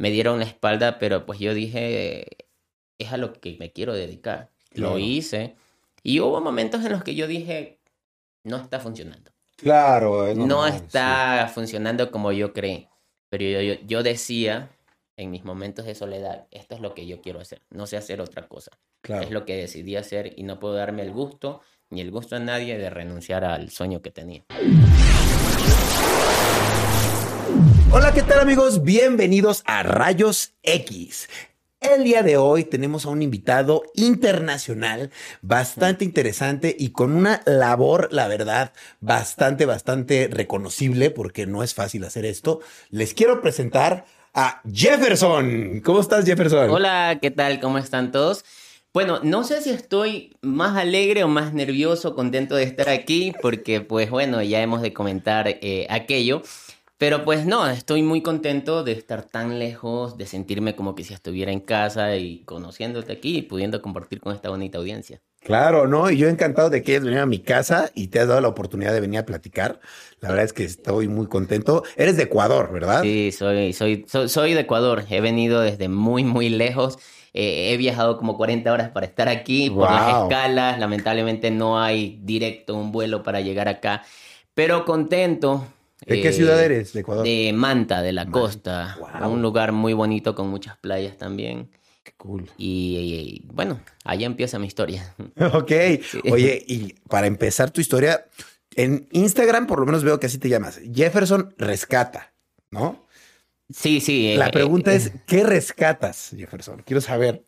me dieron la espalda, pero pues yo dije, es a lo que me quiero dedicar. Lo hice. Y hubo momentos en los que yo dije, no está funcionando. Claro, es no está funcionando como yo creí. Pero yo, yo, yo decía en mis momentos de soledad, esto es lo que yo quiero hacer, no sé hacer otra cosa. claro. Es lo que decidí hacer y no puedo darme el gusto ni el gusto a nadie de renunciar al sueño que tenía. Hola, ¿qué tal amigos? Bienvenidos a Rayos X. El día de hoy tenemos a un invitado internacional bastante interesante y con una labor, la verdad, bastante, bastante reconocible porque no es fácil hacer esto. Les quiero presentar a Jefferson. ¿Cómo estás, Jefferson? Hola, ¿qué tal? ¿Cómo están todos? Bueno, no sé si estoy más alegre o más nervioso, contento de estar aquí, porque pues bueno, ya hemos de comentar eh, aquello. Pero pues no, estoy muy contento de estar tan lejos, de sentirme como que si estuviera en casa y conociéndote aquí y pudiendo compartir con esta bonita audiencia. Claro, ¿no? Y yo encantado de que hayas venido a mi casa y te has dado la oportunidad de venir a platicar. La verdad es que estoy muy contento. Eres de Ecuador, ¿verdad? Sí, soy, soy, soy, soy de Ecuador. He venido desde muy, muy lejos. Eh, he viajado como 40 horas para estar aquí por las escalas. Lamentablemente no hay directo un vuelo para llegar acá. Pero contento. ¿De qué eh, ciudad eres? De Ecuador. De Manta, de la costa. wow. Un lugar muy bonito con muchas playas también. Qué cool. Y, y, bueno, allá empieza mi historia. Ok. Oye, y para empezar tu historia, en Instagram por lo menos veo que así te llamas. Jefferson Rescata, ¿no? Sí, sí. La eh, pregunta eh, es, ¿qué rescatas, Jefferson? Quiero saber.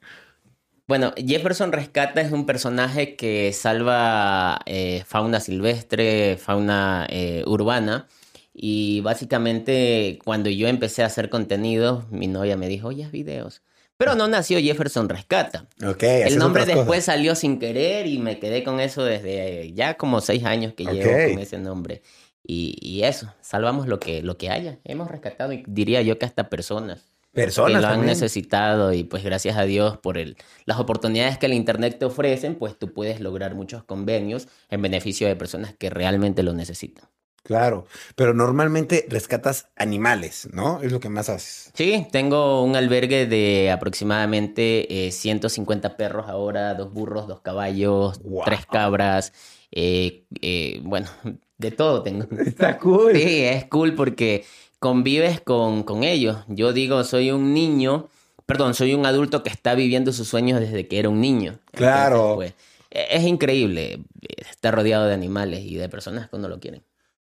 Bueno, Jefferson Rescata es un personaje que salva eh, fauna silvestre, fauna eh, urbana. Y básicamente cuando yo empecé a hacer contenido, mi novia me dijo, oye, haz videos. Pero no nació Jefferson Rescata. Ok. El nombre después cosas. salió sin querer y me quedé con eso desde ya como seis años que llevo con ese nombre. Y, y eso, salvamos lo que, lo que haya. Hemos rescatado, diría yo que hasta personas que Personas lo han también. necesitado y pues gracias a Dios por el, las oportunidades que el Internet te ofrecen, pues tú puedes lograr muchos convenios en beneficio de personas que realmente lo necesitan. Claro, pero normalmente rescatas animales, ¿no? Es lo que más haces. Sí, tengo un albergue de aproximadamente eh, 150 perros ahora, dos burros, dos caballos, Wow. tres cabras, eh, eh, bueno, de todo tengo. Está cool. Sí, es cool porque convives con, con ellos. Yo digo, soy un niño, perdón, soy un adulto que está viviendo sus sueños desde que era un niño. Claro. pues, e- es increíble eh, estar rodeado de animales y de personas que no lo quieren.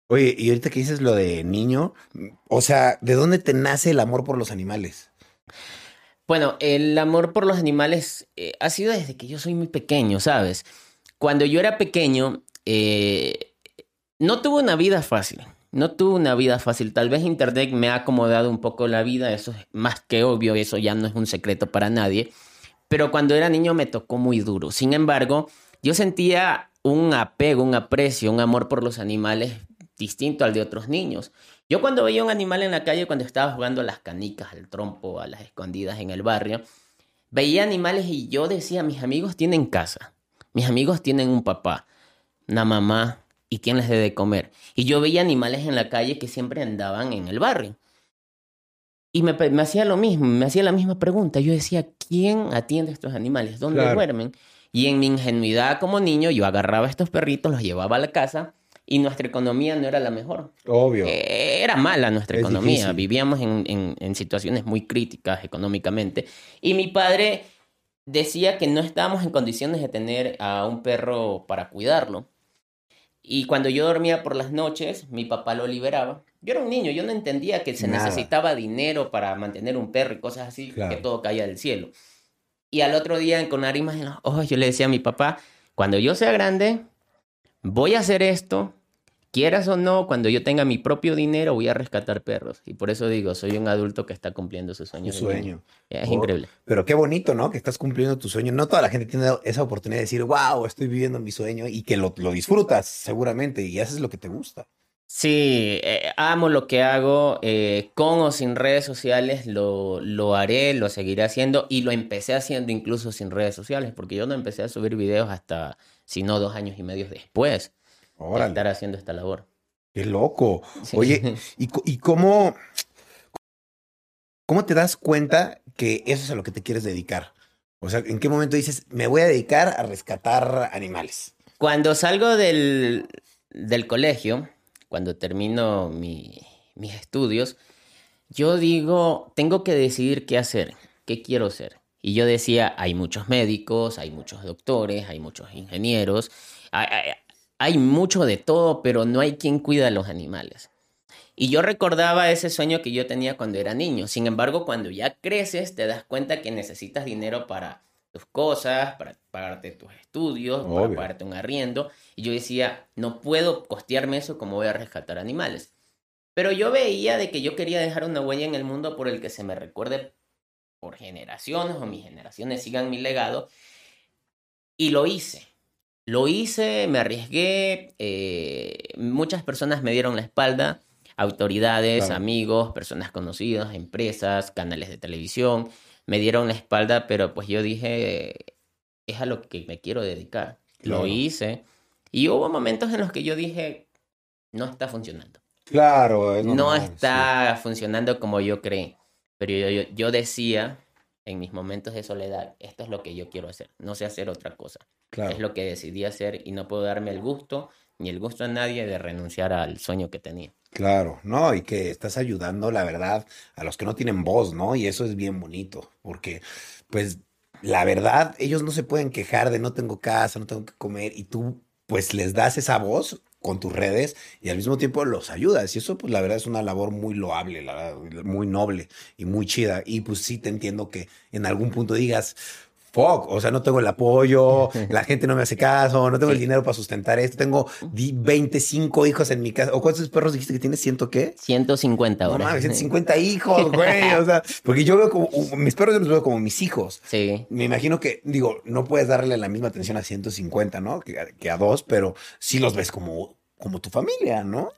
Oye, y ahorita que dices lo de niño, o sea, ¿de dónde te nace el amor por los animales? Bueno, el amor por los animales eh, ha sido desde que yo soy muy pequeño, ¿sabes? Cuando yo era pequeño, eh, no tuve una vida fácil. No tuve una vida fácil. Tal vez Internet me ha acomodado un poco la vida, eso es más que obvio, eso ya no es un secreto para nadie. Pero cuando era niño me tocó muy duro. Sin embargo, yo sentía un apego, un aprecio, un amor por los animales distinto al de otros niños. Yo cuando veía un animal en la calle, cuando estaba jugando a las canicas, al trompo, a las escondidas en el barrio, veía animales y yo decía, mis amigos tienen casa, mis amigos tienen un papá, una mamá, y quién les debe de comer. Y yo veía animales en la calle que siempre andaban en el barrio. Y me, me hacía lo mismo, me hacía la misma pregunta. Yo decía, ¿quién atiende a estos animales? ¿Dónde Claro. duermen? Y en mi ingenuidad como niño, yo agarraba a estos perritos, los llevaba a la casa y nuestra economía no era la mejor. Obvio. Eh, Era mala nuestra Es economía, difícil. vivíamos en, en- en situaciones muy críticas económicamente. Y mi padre decía que no estábamos en condiciones de tener a un perro para cuidarlo. Y cuando yo dormía por las noches, mi papá lo liberaba. Yo era un niño, yo no entendía que se Nada. necesitaba dinero para mantener un perro y cosas así, Claro. que todo caía del cielo. Y al otro día, con lágrimas en los ojos, yo le decía a mi papá, cuando yo sea grande, voy a hacer esto, quieras o no, cuando yo tenga mi propio dinero, voy a rescatar perros. Y por eso digo, soy un adulto que está cumpliendo su sueño. Niño. sueño. Es Oh, increíble. Pero qué bonito, ¿no? Que estás cumpliendo tu sueño. No toda la gente tiene esa oportunidad de decir, wow, estoy viviendo mi sueño y que lo, lo disfrutas seguramente y haces lo que te gusta. Sí, eh, amo lo que hago, eh, con o sin redes sociales, lo, lo haré, lo seguiré haciendo y lo empecé haciendo incluso sin redes sociales, porque yo no empecé a subir videos hasta, si no, dos años y medio después de Órale, estar haciendo esta labor. qué loco. Sí. Oye, ¿y, co- y cómo, ¿cómo te das cuenta que eso es a lo que te quieres dedicar? O sea, ¿en qué momento dices, me voy a dedicar a rescatar animales? Cuando salgo del, del colegio, cuando termino mi- mis estudios, yo digo, tengo que decidir qué hacer, qué quiero ser. Y yo decía, hay muchos médicos, hay muchos doctores, hay muchos ingenieros, hay, hay- hay mucho de todo, pero no hay quien cuida a los animales. Y yo recordaba ese sueño que yo tenía cuando era niño. Sin embargo, cuando ya creces, te das cuenta que necesitas dinero para tus cosas, para pagarte tus estudios, para Obvio. pagarte un arriendo. Y yo decía, no puedo costearme eso como voy a rescatar animales. Pero yo veía de que yo quería dejar una huella en el mundo por el que se me recuerde por generaciones o mis generaciones sigan mi legado. Y lo hice. Lo hice, me arriesgué, eh, muchas personas me dieron la espalda, autoridades, Claro. amigos, personas conocidas, empresas, canales de televisión, me dieron la espalda, pero pues yo dije, es a lo que me quiero dedicar. Claro. Lo hice y hubo momentos en los que yo dije, no está funcionando. Claro, es No está funcionando como yo creí, pero yo, yo, yo decía en mis momentos de soledad, esto es lo que yo quiero hacer, no sé hacer otra cosa. claro. Es lo que decidí hacer y no puedo darme el gusto ni el gusto a nadie de renunciar al sueño que tenía. Claro, no, y que estás ayudando, la verdad, a los que no tienen voz, ¿no? Y eso es bien bonito, porque, pues, la verdad, ellos no se pueden quejar de no tengo casa, no tengo que comer, y tú, pues, les das esa voz con tus redes y al mismo tiempo los ayudas. Y eso, pues, la verdad es una labor muy loable, la verdad, muy noble y muy chida. Y pues sí te entiendo que en algún punto digas, fuck, o sea, no tengo el apoyo, la gente no me hace caso, no tengo el dinero para sustentar esto, tengo di- 25 hijos en mi casa. ¿O cuántos perros dijiste que tienes? ¿Ciento qué? 150 No horas. mames, 150 hijos, güey. O sea, porque yo veo como, uh, mis perros yo los veo como mis hijos. Sí, Me imagino que, digo, no puedes darle la misma atención a 150, ¿no? Que, a- que a dos, pero sí los ves como, como tu familia, ¿no?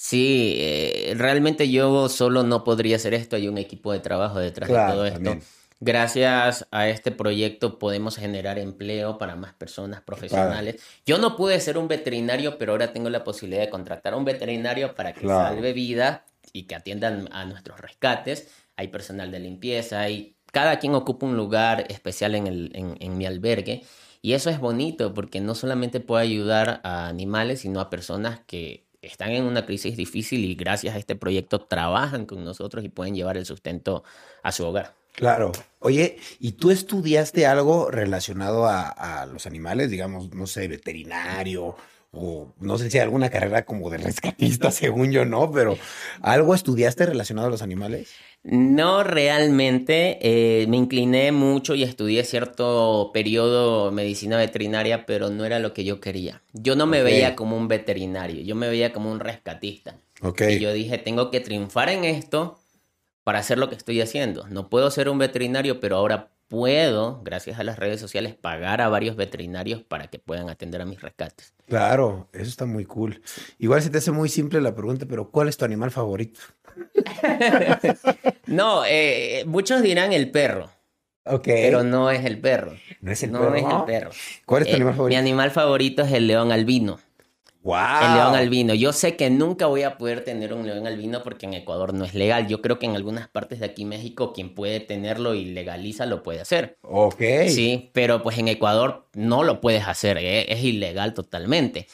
sí, eh, realmente yo solo no podría hacer esto, hay un equipo de trabajo detrás de todo esto. también. Gracias a este proyecto podemos generar empleo para más personas profesionales. Yo no pude ser un veterinario, pero ahora tengo la posibilidad de contratar a un veterinario para que Claro. salve vidas y que atiendan a nuestros rescates. Hay personal de limpieza, hay cada quien ocupa un lugar especial en, el, en, en mi albergue. Y eso es bonito porque no solamente puedo ayudar a animales, sino a personas que están en una crisis difícil y gracias a este proyecto trabajan con nosotros y pueden llevar el sustento a su hogar. Claro. Oye, ¿y tú estudiaste algo relacionado a, a los animales? Digamos, no sé, veterinario o no sé si alguna carrera como de rescatista, según yo, no, pero ¿algo estudiaste relacionado a los animales? No realmente, eh, me incliné mucho y estudié cierto periodo medicina veterinaria, pero no era lo que yo quería. Yo no me veía como un veterinario, yo me veía como un rescatista. Ok. Y yo dije, tengo que triunfar en esto para hacer lo que estoy haciendo. No puedo ser un veterinario, pero ahora puedo, gracias a las redes sociales, pagar a varios veterinarios para que puedan atender a mis rescates. Claro, eso está muy cool. Igual se te hace muy simple la pregunta, pero ¿cuál es tu animal favorito? No, eh, muchos dirán el perro, Ok. pero no es el perro. ¿No es el no perro? es el perro. ¿Cuál es tu Eh, animal Mi favorito? animal favorito es el león albino. ¡Wow! El león albino. Yo sé que nunca voy a poder tener un león albino porque en Ecuador no es legal. Yo creo que en algunas partes de aquí México quien puede tenerlo y legaliza lo puede hacer. Ok. Sí, pero pues en Ecuador no lo puedes hacer, ¿eh? es ilegal totalmente.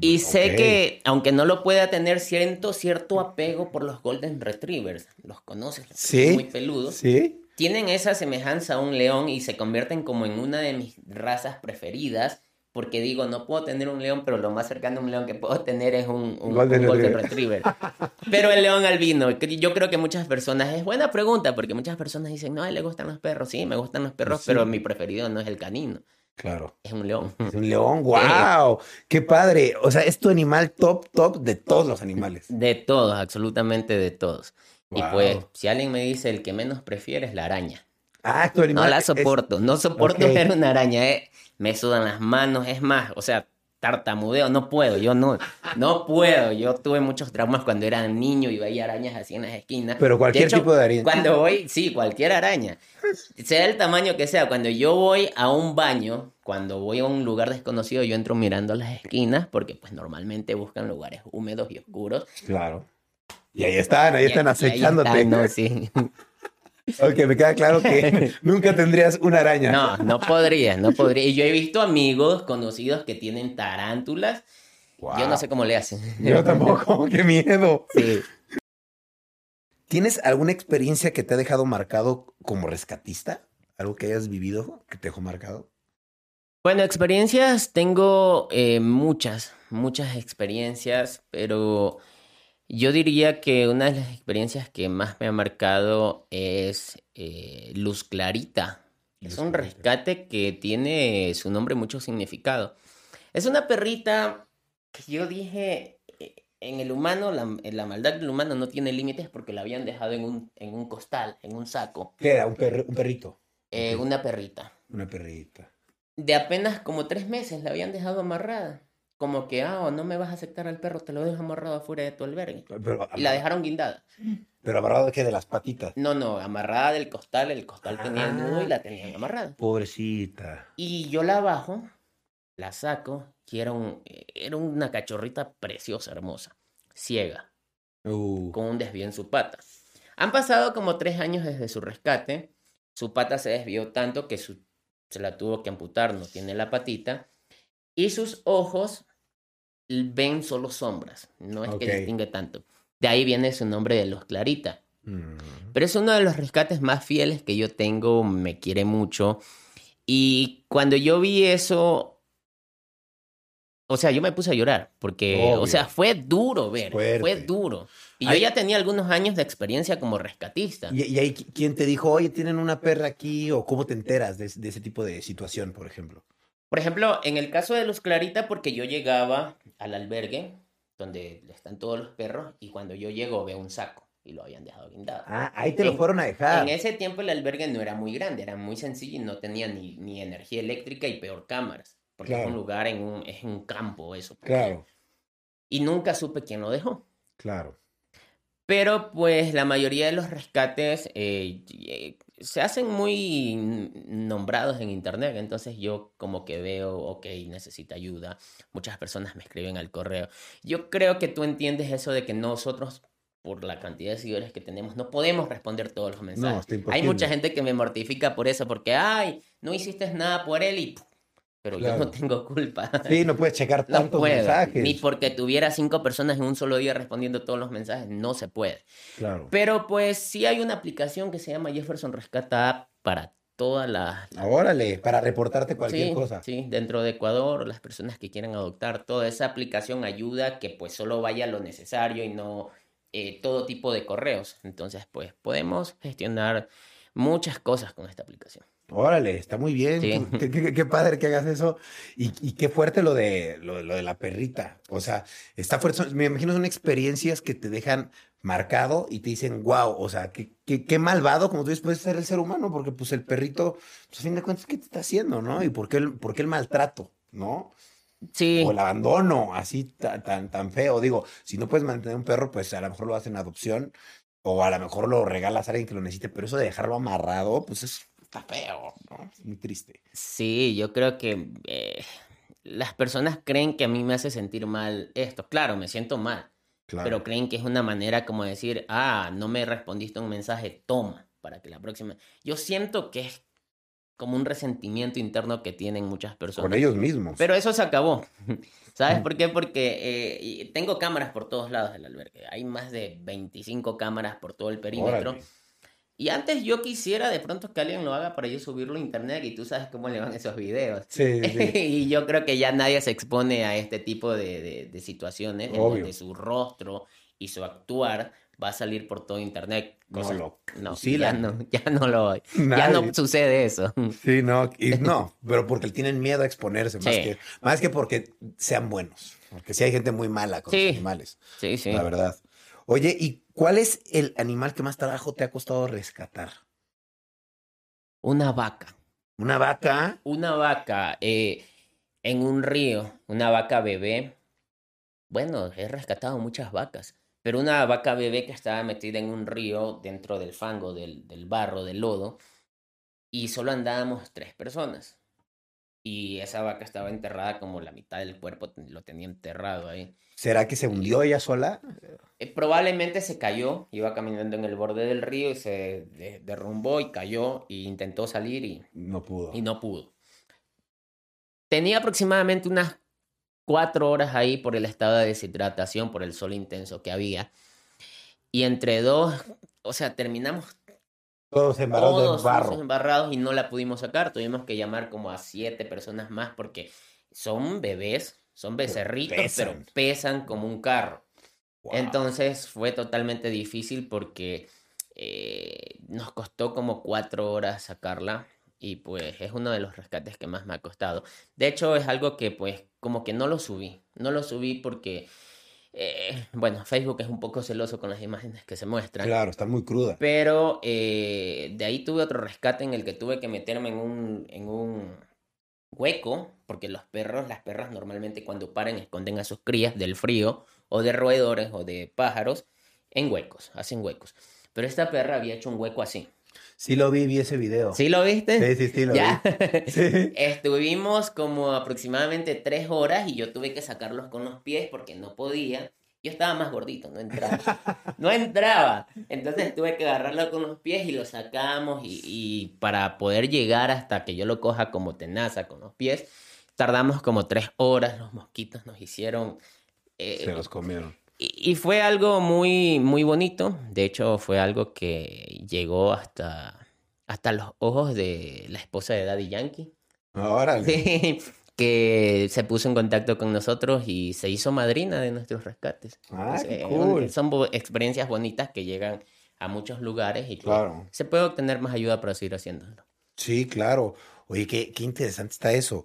Y sé Ok. que, aunque no lo pueda tener, siento cierto apego por los Golden Retrievers. ¿Los conoces? Los Sí. Muy peludos. Sí. Tienen esa semejanza a un león y se convierten como en una de mis razas preferidas. Porque digo, no puedo tener un león, pero lo más cercano a un león que puedo tener es un, un- Golden un Golden Retriever. Pero el león albino, yo creo que muchas personas, es buena pregunta, porque muchas personas dicen, no, a él le gustan los perros. Sí, me gustan los perros, Sí. pero mi preferido no es el canino, Claro. es un león. Es un león, wow, qué padre. O sea, es tu animal top, top de todos los animales. De todos, absolutamente de todos. Y Wow. pues, si alguien me dice el que menos prefiere es la araña. Ah, tu animal. No la es- soporto, no soporto Ok. ver una araña, eh. Me sudan las manos, es más, o sea, tartamudeo, no puedo, yo no, no puedo. Yo tuve muchos traumas cuando era niño y veía arañas así en las esquinas. Pero cualquier hecho, tipo de araña. Cuando voy, sí, cualquier araña. Sea el tamaño que sea, cuando yo voy a un baño, cuando voy a un lugar desconocido, yo entro mirando las esquinas porque pues normalmente buscan lugares húmedos y oscuros. Claro. Y ahí están, ahí están acechándote. están, ¿no? Sí. Ok, me queda claro que nunca tendrías una araña. No, no podría, no podría. Y yo he visto amigos conocidos que tienen tarántulas. Yo no sé cómo le hacen. Yo tampoco, qué miedo. Sí. ¿Tienes alguna experiencia que te ha dejado marcado como rescatista? ¿Algo que hayas vivido que te dejó marcado? Bueno, experiencias tengo eh, muchas, muchas experiencias, pero yo diría que una de las experiencias que más me ha marcado es eh, Luz Clarita. Es un rescate que tiene su nombre mucho significado. Es una perrita que yo dije, eh, en el humano, la, la maldad del humano no tiene límites porque la habían dejado en un, en un costal, en un saco. ¿Qué era? ¿Un, un perrito? Eh, una perrita. Una perrita. De apenas como tres meses la habían dejado amarrada como que, ah, no me vas a aceptar al perro, te lo dejo amarrado afuera de tu albergue. y la dejaron guindada. ¿Pero amarrado de qué? ¿De las patitas? No, no, amarrada del costal. El costal tenía el nudo y la tenían amarrada. Pobrecita. Y yo la bajo, la saco, y era, un, era una cachorrita preciosa, hermosa, ciega, uh. con un desvío en su pata. Han pasado como tres años desde su rescate. Su pata se desvió tanto que su, se la tuvo que amputar, no tiene la patita y sus ojos ven solo sombras, no es que distingue tanto. De ahí viene su nombre de Los Clarita. Mm. Pero es uno de los rescates más fieles que yo tengo, me quiere mucho. Y cuando yo vi eso, o sea, yo me puse a llorar, porque, o sea, fue duro ver, fue duro. Y yo ya tenía algunos años de experiencia como rescatista. ¿Y, y ahí quién te dijo, oye, tienen una perra aquí? ¿O cómo te enteras de ese tipo de situación, por ejemplo? Por ejemplo, en el caso de los Clarita, porque yo llegaba al albergue donde están todos los perros y cuando yo llego veo un saco y lo habían dejado guindado. Ah, ahí te lo fueron a dejar. En ese tiempo el albergue no era muy grande, era muy sencillo y no tenía ni, ni energía eléctrica y peor cámaras, porque es un lugar en un, es un campo eso. Claro. Y nunca supe quién lo dejó. Claro. Pero pues la mayoría de los rescates eh, se hacen muy nombrados en internet, entonces yo como que veo, ok, necesita ayuda, muchas personas me escriben al correo. Yo creo que tú entiendes eso de que nosotros, por la cantidad de seguidores que tenemos, no podemos responder todos los mensajes. Hay mucha gente que me mortifica por eso, porque, ay, no hiciste nada por él y pero yo no tengo culpa. Sí, no puedes checar tantos mensajes. Ni porque tuviera cinco personas en un solo día respondiendo todos los mensajes, no se puede. Claro. Pero pues sí hay una aplicación que se llama Jefferson Rescata App para todas las... Órale, para reportarte cualquier cosa. Sí, dentro de Ecuador, las personas que quieran adoptar, toda esa aplicación ayuda que pues solo vaya lo necesario y no eh, todo tipo de correos. Entonces pues podemos gestionar muchas cosas con esta aplicación. Órale, está muy bien. Qué, padre que hagas eso. Y, qué fuerte lo de, lo, de la perrita. O sea, está fuerte. Me imagino son experiencias que te dejan marcado y te dicen, wow, o sea, qué, qué, malvado, como tú dices, puede ser el ser humano, porque pues el perrito, pues a fin de cuentas, ¿qué te está haciendo, no? Y por qué el, por qué el maltrato, ¿no? Sí. O el abandono, así tan, tan, tan feo. Digo, si no puedes mantener un perro, pues a lo mejor lo hacen adopción o a lo mejor lo regalas a alguien que lo necesite, pero eso de dejarlo amarrado, pues es está feo, ¿no? Es muy triste. Sí, yo creo que eh, las personas creen que a mí me hace sentir mal esto. Claro, me siento mal. Pero creen que es una manera como decir, ah, no me respondiste un mensaje, toma, para que la próxima. Yo siento que es como un resentimiento interno que tienen muchas personas. Con ellos mismos. Pero eso se acabó. ¿Sabes por qué? Porque eh, tengo cámaras por todos lados del albergue. Hay más de 25 cámaras por todo el perímetro. Y antes yo quisiera de pronto que alguien lo haga para yo subirlo a internet y tú sabes cómo le van esos videos. Sí, y yo creo que ya nadie se expone a este tipo de, de, situaciones en donde su rostro y su actuar va a salir por todo internet. no, lo, no, ya no, ya no lo, ya no sucede eso. Sí, no, y no, pero porque tienen miedo a exponerse, más, que, más que porque sean buenos, porque sí hay gente muy mala con los animales. Sí, sí. La verdad. Oye, ¿y cuál es el animal que más trabajo te ha costado rescatar? Una vaca. ¿Una vaca? Una vaca eh, en un río, una vaca bebé. Bueno, he rescatado muchas vacas, pero una vaca bebé que estaba metida en un río dentro del fango, del, del barro, del lodo, y solo andábamos tres personas. Y esa vaca estaba enterrada como la mitad del cuerpo lo tenía enterrado ahí. ¿Será que se hundió ella sola? Eh, probablemente se cayó, iba caminando en el borde del río y se de- derrumbó y cayó e intentó salir y, No pudo. y no pudo. Tenía aproximadamente unas cuatro horas ahí por el estado de deshidratación, por el sol intenso que había. Y entre dos, o sea, terminamos Todos embarrados todos de barro. fuimos embarrados y no la pudimos sacar. Tuvimos que llamar como a siete personas más porque son bebés, son becerritos, pesan. pero pesan como un carro. Wow. Entonces fue totalmente difícil porque eh, nos costó como cuatro horas sacarla y pues es uno de los rescates que más me ha costado. De hecho es algo que pues como que no lo subí, no lo subí porque, eh, bueno, Facebook es un poco celoso con las imágenes que se muestran. Claro, está muy cruda. Pero eh, de ahí tuve otro rescate en el que tuve que meterme en un, en un hueco, porque los perros, las perras normalmente cuando paran esconden a sus crías del frío o de roedores o de pájaros en huecos, hacen huecos. Pero esta perra había hecho un hueco así. Sí lo vi, vi ese video. ¿Sí lo viste? Sí, sí, sí, lo Ya. vi. Sí. Estuvimos como aproximadamente tres horas y yo tuve que sacarlos con los pies porque no podía. Yo estaba más gordito, no entraba. No entraba. Entonces tuve que agarrarlo con los pies y lo sacamos y, y para poder llegar hasta que yo lo coja como tenaza con los pies, tardamos como tres horas. Los mosquitos nos hicieron... eh, Se los comieron. Y, y fue algo muy, muy bonito. De hecho, fue algo que llegó hasta, hasta los ojos de la esposa de Daddy Yankee. Sí, que se puso en contacto con nosotros y se hizo madrina de nuestros rescates. Ah, qué Eh, cool. Son experiencias bonitas que llegan a muchos lugares y Claro. se puede obtener más ayuda para seguir haciéndolo. Sí, claro. Oye, qué, qué interesante está eso.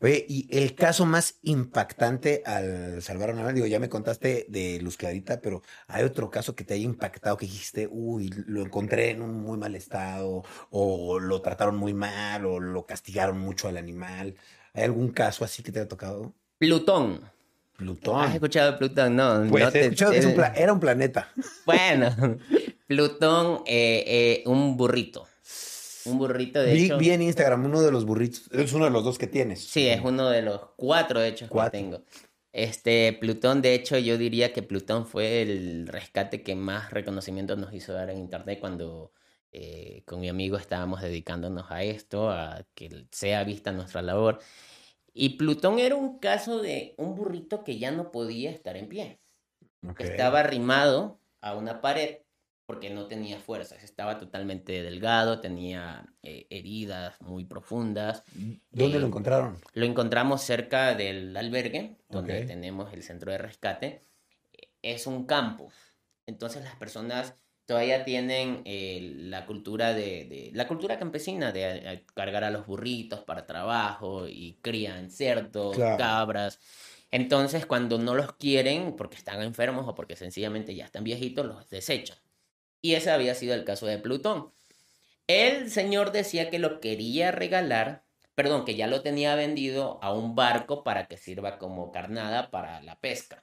Oye, y el caso más impactante al salvar a una digo, ya me contaste de Luz Clarita, pero hay otro caso que te haya impactado que dijiste, uy, lo encontré en un muy mal estado, o lo trataron muy mal, o lo castigaron mucho al animal. ¿Hay algún caso así que te haya tocado? Plutón. ¿Has Plutón. escuchado de Plutón? No, Pues no he te- escuchado que es un eh, era un planeta. Bueno, Plutón, eh, eh, un burrito. Un burrito, de Vi, hecho. vi en Instagram uno de los burritos, es uno de los dos que tienes. Sí, es uno de los cuatro hechos Cuatro. que tengo. Este, Plutón, de hecho, yo diría que Plutón fue el rescate que más reconocimiento nos hizo dar en Internet cuando eh, con mi amigo estábamos dedicándonos a esto, a que sea vista nuestra labor. Y Plutón era un caso de un burrito que ya no podía estar en pie. Ok. Estaba arrimado a una pared porque no tenía fuerzas. Estaba totalmente delgado, tenía eh, heridas muy profundas. ¿Dónde eh, lo encontraron? Lo encontramos cerca del albergue, donde Ok. tenemos el centro de rescate. Es un campo. Entonces las personas todavía tienen eh, la cultura de, de- la cultura campesina de eh, cargar a los burritos para trabajo y crían cerdos, Claro. cabras. Entonces cuando no los quieren porque están enfermos o porque sencillamente ya están viejitos, los desechan. Y ese había sido el caso de Plutón. El señor decía que lo quería regalar, perdón, que ya lo tenía vendido a un barco para que sirva como carnada para la pesca.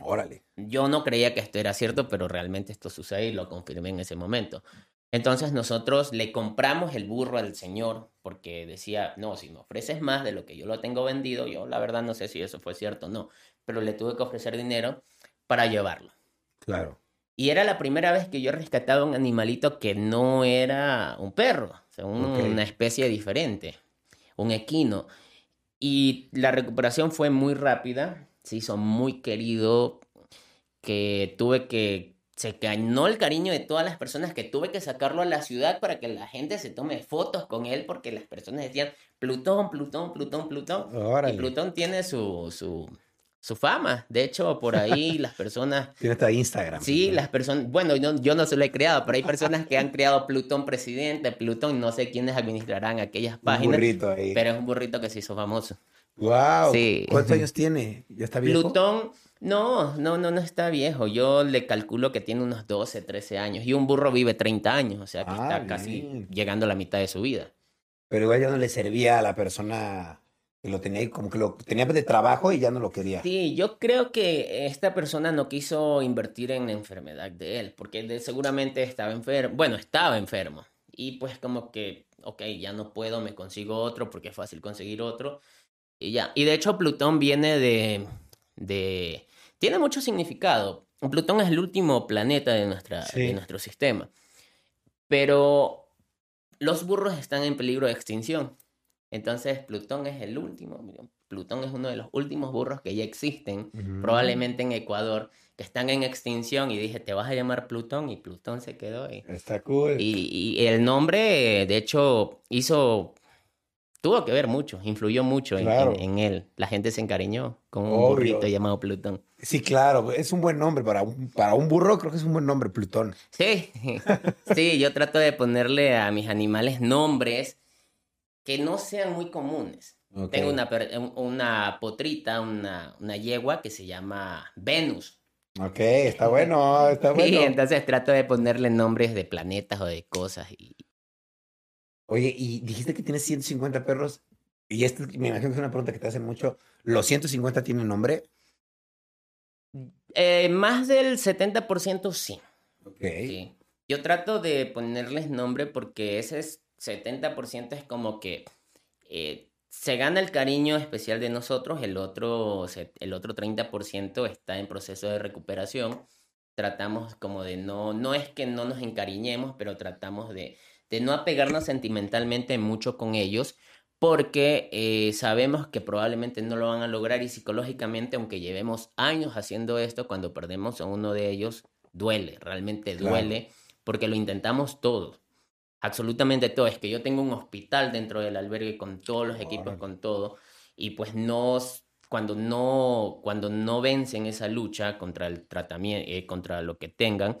Órale. Yo no creía que esto era cierto, pero realmente esto sucede y lo confirmé en ese momento. Entonces nosotros le compramos el burro al señor porque decía, no, si me ofreces más de lo que yo lo tengo vendido, yo la verdad no sé si eso fue cierto o no, pero le tuve que ofrecer dinero para llevarlo. Claro. Y era la primera vez que yo rescataba un animalito que no era un perro, o sea, un- Ok. una especie diferente, un equino. Y la recuperación fue muy rápida, se hizo muy querido, que tuve que, se ganó el cariño de todas las personas, que tuve que sacarlo a la ciudad para que la gente se tome fotos con él, porque las personas decían, Plutón, Plutón, Plutón, Plutón. Y. Plutón tiene su, su, su fama. De hecho, por ahí las personas Tiene hasta Instagram. Sí, las personas, bueno, yo, yo no se lo he creado, pero hay personas que han creado Plutón presidente, Plutón, no sé quiénes administrarán aquellas Un páginas, burrito ahí. pero es un burrito que se hizo famoso. Wow. Sí. ¿Cuántos años tiene? ¿Ya está viejo? Plutón, no, no, no, no está viejo, yo le calculo que tiene unos 12, 13 años, y un burro vive 30 años, o sea que Ah, está casi llegando a la mitad de su vida. Pero igual ya no le servía a la persona que lo tenía como que lo tenía de trabajo y ya no lo quería. Sí, yo creo que esta persona no quiso invertir en la enfermedad de él, porque de- seguramente estaba enfermo, bueno, estaba enfermo y pues como que, ok, ya no puedo, me consigo otro porque es fácil conseguir otro y ya. Y de hecho Plutón viene de, de, tiene mucho significado. Plutón es el último planeta de, nuestra, de nuestro sistema, pero los burros están en peligro de extinción. Entonces Plutón es el último. Plutón es uno de los últimos burros que ya existen, probablemente en Ecuador, que están en extinción. Y dije, te vas a llamar Plutón, y Plutón se quedó. Y, Está cool. Y, el nombre, de hecho, hizo. Tuvo que ver mucho, influyó mucho en, él. La gente se encariñó con un burrito llamado Plutón. Sí, claro, es un buen nombre para un, para un burro, creo que es un buen nombre, Plutón. Sí, sí, yo trato de ponerle a mis animales nombres que no sean muy comunes. Tengo una, una potrita, una, una yegua que se llama Venus. Ok, está bueno, está bueno. Sí, entonces trato de ponerle nombres de planetas o de cosas. Y... Oye, y dijiste que tienes 150 perros. Y esto me imagino que es una pregunta que te hacen mucho. ¿Los 150 tienen nombre? Eh, más del 70% sí. Ok. Sí. Yo trato de ponerles nombre porque ese es 70% es como que eh, se gana el cariño especial de nosotros, el otro, el otro 30% está en proceso de recuperación. Tratamos como de no, no es que no nos encariñemos, pero tratamos de, de no apegarnos sentimentalmente mucho con ellos, porque eh, sabemos que probablemente no lo van a lograr y psicológicamente, aunque llevemos años haciendo esto, cuando perdemos a uno de ellos, duele, realmente duele, porque lo intentamos todos absolutamente todo. Es que yo tengo un hospital dentro del albergue con todos los equipos, con todo. Y pues no, cuando no, cuando no vencen esa lucha contra el tratamiento, eh, contra lo que tengan,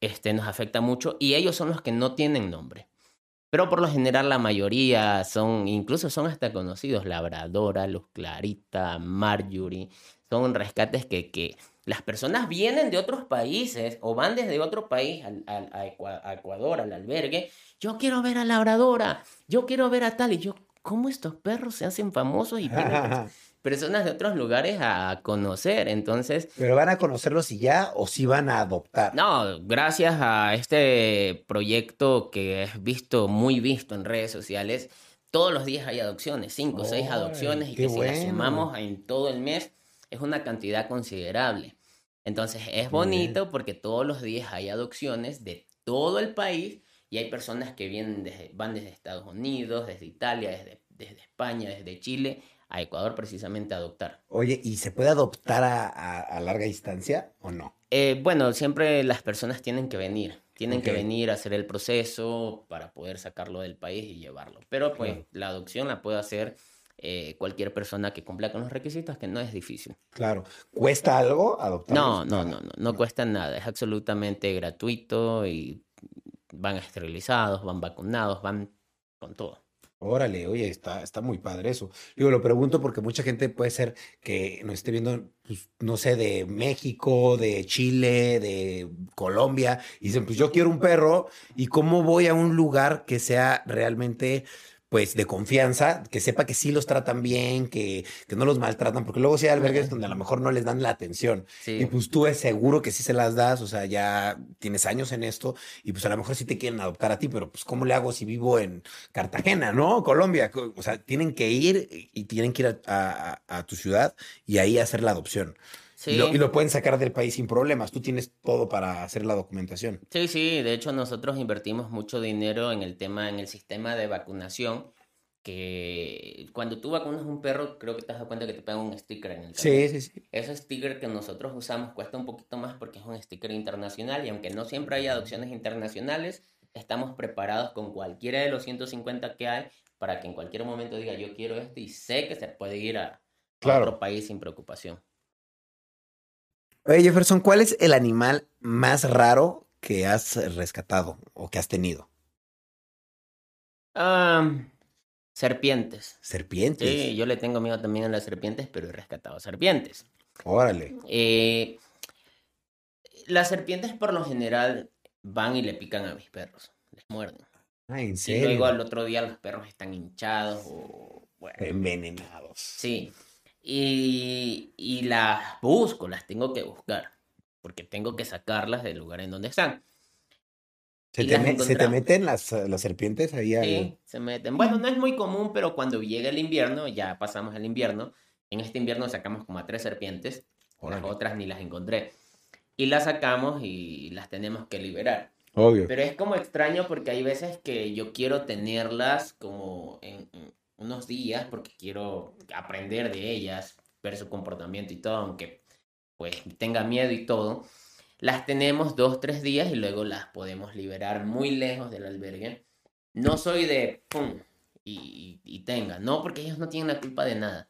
este, nos afecta mucho. Y ellos son los que no tienen nombre. Pero por lo general la mayoría son, incluso son hasta conocidos, Labradora, Luz Clarita, Marjorie, son rescates que, que las personas vienen de otros países o van desde otro país al, a, Ecuador, al albergue. Yo quiero ver a Labradora, yo quiero ver a tal. Y yo, ¿cómo estos perros se hacen famosos y personas de otros lugares a conocer? Entonces. ¿Pero van a conocerlos y ya o si van a adoptar? No, gracias a este proyecto que es visto, muy visto en redes sociales. Todos los días hay adopciones, cinco o seis adopciones, y que si las sumamos en todo el mes, es una cantidad considerable. Entonces es bonito porque todos los días hay adopciones de todo el país y hay personas que vienen desde, van desde Estados Unidos, desde Italia, desde, desde España, desde Chile a Ecuador precisamente a adoptar. Oye, ¿y se puede adoptar a, larga distancia o no? Eh, bueno, siempre las personas tienen que venir, tienen que venir a hacer el proceso para poder sacarlo del país y llevarlo. Pero pues la adopción la puede hacer eh, cualquier persona que cumpla con los requisitos, que no es difícil. Claro. ¿Cuesta algo adoptar? No, no, no, no, no, cuesta nada. Es absolutamente gratuito y van esterilizados, van vacunados, van con todo. Órale, oye, está, está muy padre eso. Digo, lo pregunto porque mucha gente puede ser que nos esté viendo, pues, no sé, de México, de Chile, de Colombia, y dicen, pues yo quiero un perro, ¿y cómo voy a un lugar que sea realmente pues de confianza, que sepa que sí los tratan bien, que, que no los maltratan, porque luego sí hay albergues donde a lo mejor no les dan la atención. Y pues tú es seguro que sí se las das, o sea, ya tienes años en esto y pues a lo mejor sí te quieren adoptar a ti, pero pues ¿cómo le hago si vivo en Cartagena, ¿no? Colombia. O sea, tienen que ir y tienen que ir a, a tu ciudad y ahí hacer la adopción. Y, lo, pueden sacar del país sin problemas. Tú tienes todo para hacer la documentación. Sí, sí. De hecho, nosotros invertimos mucho dinero en el tema, en el sistema de vacunación. Que cuando tú vacunas un perro, creo que te das cuenta que te pegan un sticker en el Sí, sí, sí. Ese sticker que nosotros usamos cuesta un poquito más porque es un sticker internacional. Y aunque no siempre hay adopciones internacionales, estamos preparados con cualquiera de los 150 que hay para que en cualquier momento diga yo quiero esto y sé que se puede ir a, otro país sin preocupación. Oye, Jefferson, ¿cuál es el animal más raro que has rescatado o que has tenido? serpientes. ¿Serpientes? Sí, yo le tengo miedo también a las serpientes, pero he rescatado serpientes. Órale. Eh, las serpientes por lo general van y le pican a mis perros, les muerden. Ah, ¿en serio? Y luego al otro día los perros están hinchados o... Envenenados. Sí. Y, y las busco, las tengo que buscar, porque tengo que sacarlas del lugar en donde están. ¿Se, te, las me- se te encontramos. meten las, las serpientes ahí. Sí, se meten. Bueno, no es muy común, pero cuando llega el invierno, ya pasamos el invierno. En este invierno sacamos como a tres serpientes. Las otras ni las encontré. Y las sacamos y las tenemos que liberar. Obvio. Pero es como extraño porque hay veces que yo quiero tenerlas como en unos días porque quiero aprender de ellas, ver su comportamiento y todo, aunque pues tenga miedo y todo. Las tenemos dos, tres días y luego las podemos liberar muy lejos del albergue. No soy de pum y, y- tenga, no, porque ellos no tienen la culpa de nada.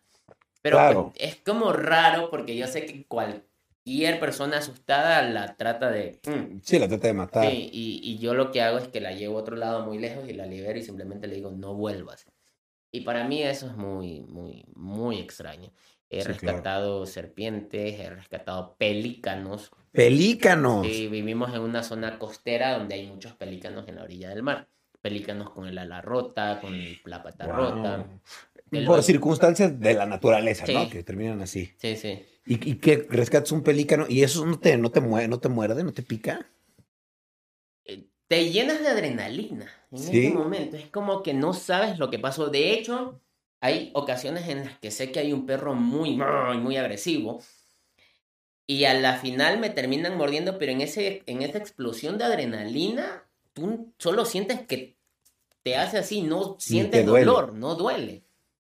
Pero Claro. pues, es como raro porque yo sé que cualquier persona asustada la trata de pum, Sí, la trata de matar. Sí, y, y yo lo que hago es que la llevo a otro lado muy lejos y la libero y simplemente le digo, no vuelvas. Y para mí eso es muy, muy, muy extraño. He Sí, claro. rescatado serpientes, he rescatado pelícanos. Pelícanos. Sí, vivimos en una zona costera donde hay muchos pelícanos en la orilla del mar. Pelícanos con el ala rota, con la pata Wow. rota. El Por circunstancias de la naturaleza, ¿no? Que terminan así. Sí, sí. ¿Y, y que rescatas un pelícano y eso no te, no te, no te muerde, no te pica? Te llenas de adrenalina en Sí. ese momento. Es como que no sabes lo que pasó. De hecho, hay ocasiones en las que sé que hay un perro muy, muy, muy agresivo. Y a la final me terminan mordiendo, pero en, ese, en esa explosión de adrenalina, tú solo sientes que te hace así, no sientes duele. dolor, no duele.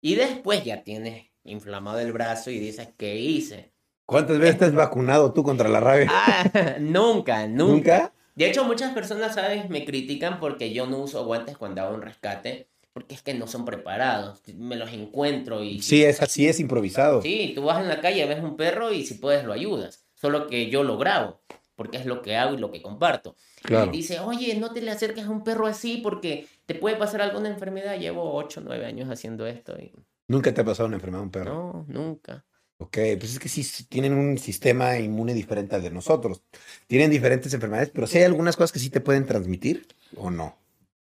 Y después ya tienes inflamado el brazo y dices, ¿qué hice? ¿Cuántas veces has vacunado tú contra la rabia? Ah, nunca, nunca. ¿Nunca? De hecho, muchas personas, ¿sabes? Me critican porque yo no uso guantes cuando hago un rescate, porque es que no son preparados. Me los encuentro y... Sí, es así, es improvisado. Sí, tú vas en la calle, ves un perro y si puedes lo ayudas. Solo que yo lo grabo, porque es lo que hago y lo que comparto. Claro. Y dice, oye, no te le acerques a un perro así porque te puede pasar alguna enfermedad. Llevo 8, 9 años haciendo esto y... ¿Nunca te ha pasado una enfermedad a un perro? No, nunca. Ok, pues es que sí tienen un sistema inmune diferente al de nosotros. Tienen diferentes enfermedades, pero sí hay algunas cosas que sí te pueden transmitir o no.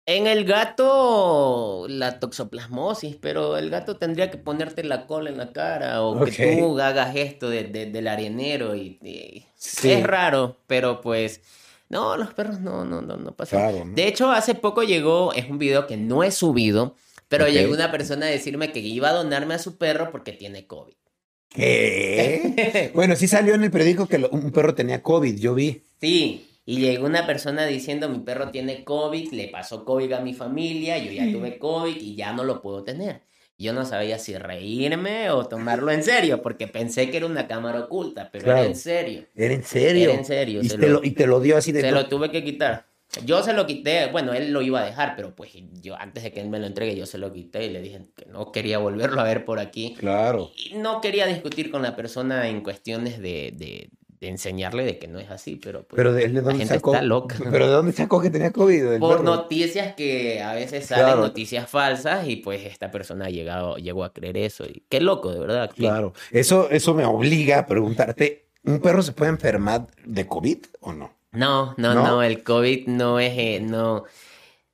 En el gato, la toxoplasmosis, pero el gato tendría que ponerte la cola en la cara o que tú hagas esto de, de- del arenero y, y- Sí. es raro, pero pues no, los perros no, no, no, no pasa. Claro, ¿no? De hecho, hace poco llegó, es un video que no he subido, pero llegó una persona a decirme que iba a donarme a su perro porque tiene COVID. ¿Qué? bueno, sí salió en el periódico que lo- un perro tenía COVID, yo vi. Sí, y llegó una persona diciendo, mi perro tiene COVID, le pasó COVID a mi familia, yo ya tuve COVID y ya no lo puedo tener. Yo no sabía si reírme o tomarlo en serio, porque pensé que era una cámara oculta, pero Claro. era en serio. Era en serio. Era en serio, Y se te, lo- lo, y te lo dio así de... Se lo tuve que quitar. Yo se lo quité, bueno, él lo iba a dejar, pero pues yo antes de que él me lo entregue, yo se lo quité y le dije que no quería volverlo a ver por aquí. Claro. Y no quería discutir con la persona en cuestiones de, de, de enseñarle de que no es así, pero pues... Pero de, de La dónde gente sacó. está loca. Pero de dónde sacó que tenía COVID. por perro? noticias que a veces salen Claro. noticias falsas y pues esta persona ha llegado, llegó a creer eso. Y qué loco, de verdad. Claro. Eso, eso me obliga a preguntarte: ¿un perro se puede enfermar de COVID o no? No, no, ¿No? no, el COVID no es, eh, no,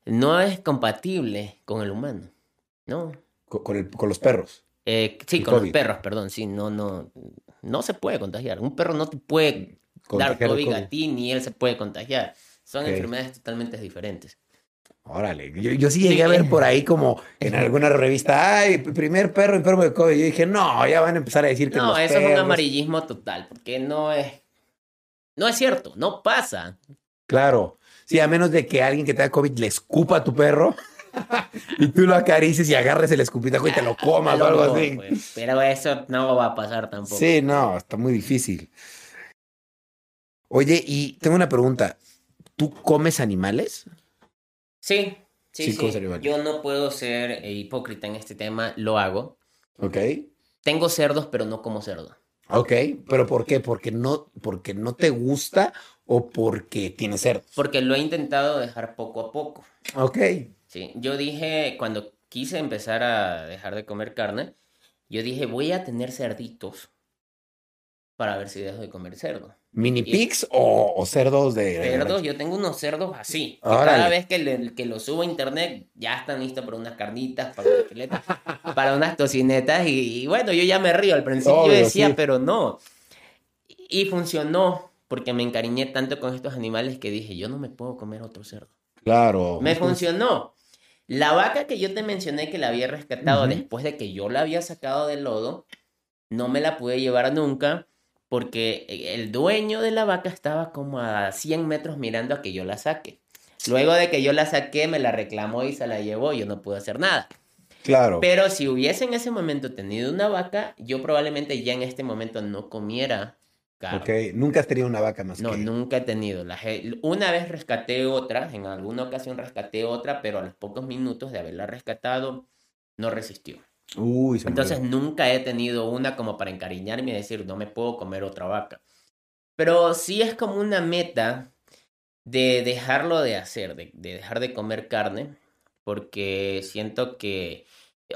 no es compatible con el humano. No. Co- Con, el- con los perros. Eh, sí, El con COVID. los perros, perdón, sí, no, no, no se puede contagiar. Un perro no te puede dar Contagiar COVID, COVID. a ti, ni él se puede contagiar. Son enfermedades totalmente diferentes. Órale, yo, yo sí llegué Sí. a ver por ahí como en alguna revista, ay, primer perro enfermo de COVID. Yo dije, no, ya van a empezar a decir que No, los eso es un amarillismo total, porque no es, no es cierto, no pasa. Claro. Sí, a menos de que alguien que tenga COVID le escupa a tu perro y tú lo acarices y agarres el escupitajo y te lo comas o algo así. pues, pero eso no va a pasar tampoco. Sí, no, está muy difícil. Oye, y tengo una pregunta. ¿Tú comes animales? Sí, sí, Sí, sí. Yo no puedo ser eh, hipócrita en este tema, lo hago. Ok. Tengo cerdos, pero no como cerdo. Ok, pero ¿por qué? ¿Porque no, porque no te gusta o porque tienes cerdos? Porque lo he intentado dejar poco a poco. Ok. Sí, yo dije, cuando quise empezar a dejar de comer carne, yo dije, voy a tener cerditos para ver si dejo de comer cerdo. ¿Mini pigs o, o cerdos de... Cerdos, yo tengo unos cerdos así. que cada vez que, le- que los subo a internet, ya están listos para unas carnitas, para unas para unas tocinetas. Y, y bueno, yo ya me río. Al principio Obvio, decía, sí. pero no. Y funcionó, porque me encariñé tanto con estos animales que dije, yo no me puedo comer otro cerdo. Claro. Me funcionó. La vaca que yo te mencioné que la había rescatado después de que yo la había sacado del lodo, no me la pude llevar nunca porque el dueño de la vaca estaba como a 100 metros mirando a que yo la saque. Luego de que yo la saqué, me la reclamó y se la llevó, yo no pude hacer nada. Claro. Pero si hubiese en ese momento tenido una vaca, yo probablemente ya en este momento no comiera carne. Ok, nunca has tenido una vaca más No, que... nunca he tenido. Una vez rescaté otra, en alguna ocasión rescaté otra, pero a los pocos minutos de haberla rescatado, no resistió. Uy, se Entonces nunca he tenido una como para encariñarme y decir, no me puedo comer otra vaca. Pero sí es como una meta de dejarlo de hacer, de, de dejar de comer carne, porque siento que,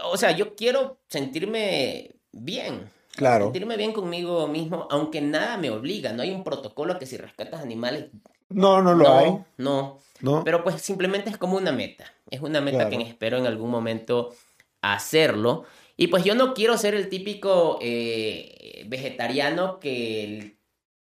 o sea, yo quiero sentirme bien, Claro. sentirme bien conmigo mismo, aunque nada me obliga, no hay un protocolo que si rescatas animales, No, no lo no, hay. no, ¿No? pero pues simplemente es como una meta. Es una meta que Claro. espero en algún momento hacerlo. Y pues yo no quiero ser el típico eh, vegetariano que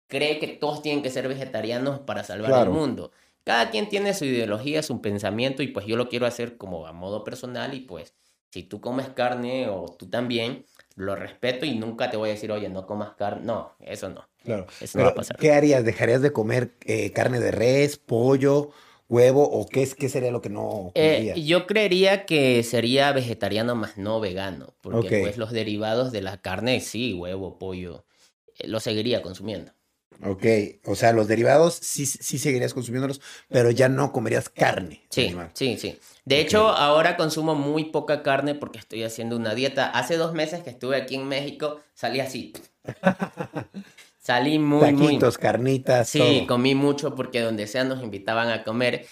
cree que todos tienen que ser vegetarianos para salvar Claro. el mundo. Cada quien tiene su ideología, su pensamiento y pues yo lo quiero hacer como a modo personal y pues si tú comes carne o tú también, lo respeto y nunca te voy a decir, oye, no comas carne. No, eso no. Claro. Eso no va a pasar. ¿qué harías? ¿Dejarías de comer eh, carne de res, pollo, huevo? ¿O qué, es, qué sería lo que no Eh, yo creería que sería vegetariano más no vegano, porque pues los derivados de la carne, sí, huevo, pollo, eh, lo seguiría consumiendo. Ok, o sea, los derivados sí, sí seguirías consumiéndolos, pero ya no comerías carne. Sí, animal. sí, sí. De hecho, ahora consumo muy poca carne porque estoy haciendo una dieta. Hace dos meses que estuve aquí en México, salí así. Salí muy, muy... Taquitos, carnitas, Sí, todo. comí mucho porque donde sea nos invitaban a comer.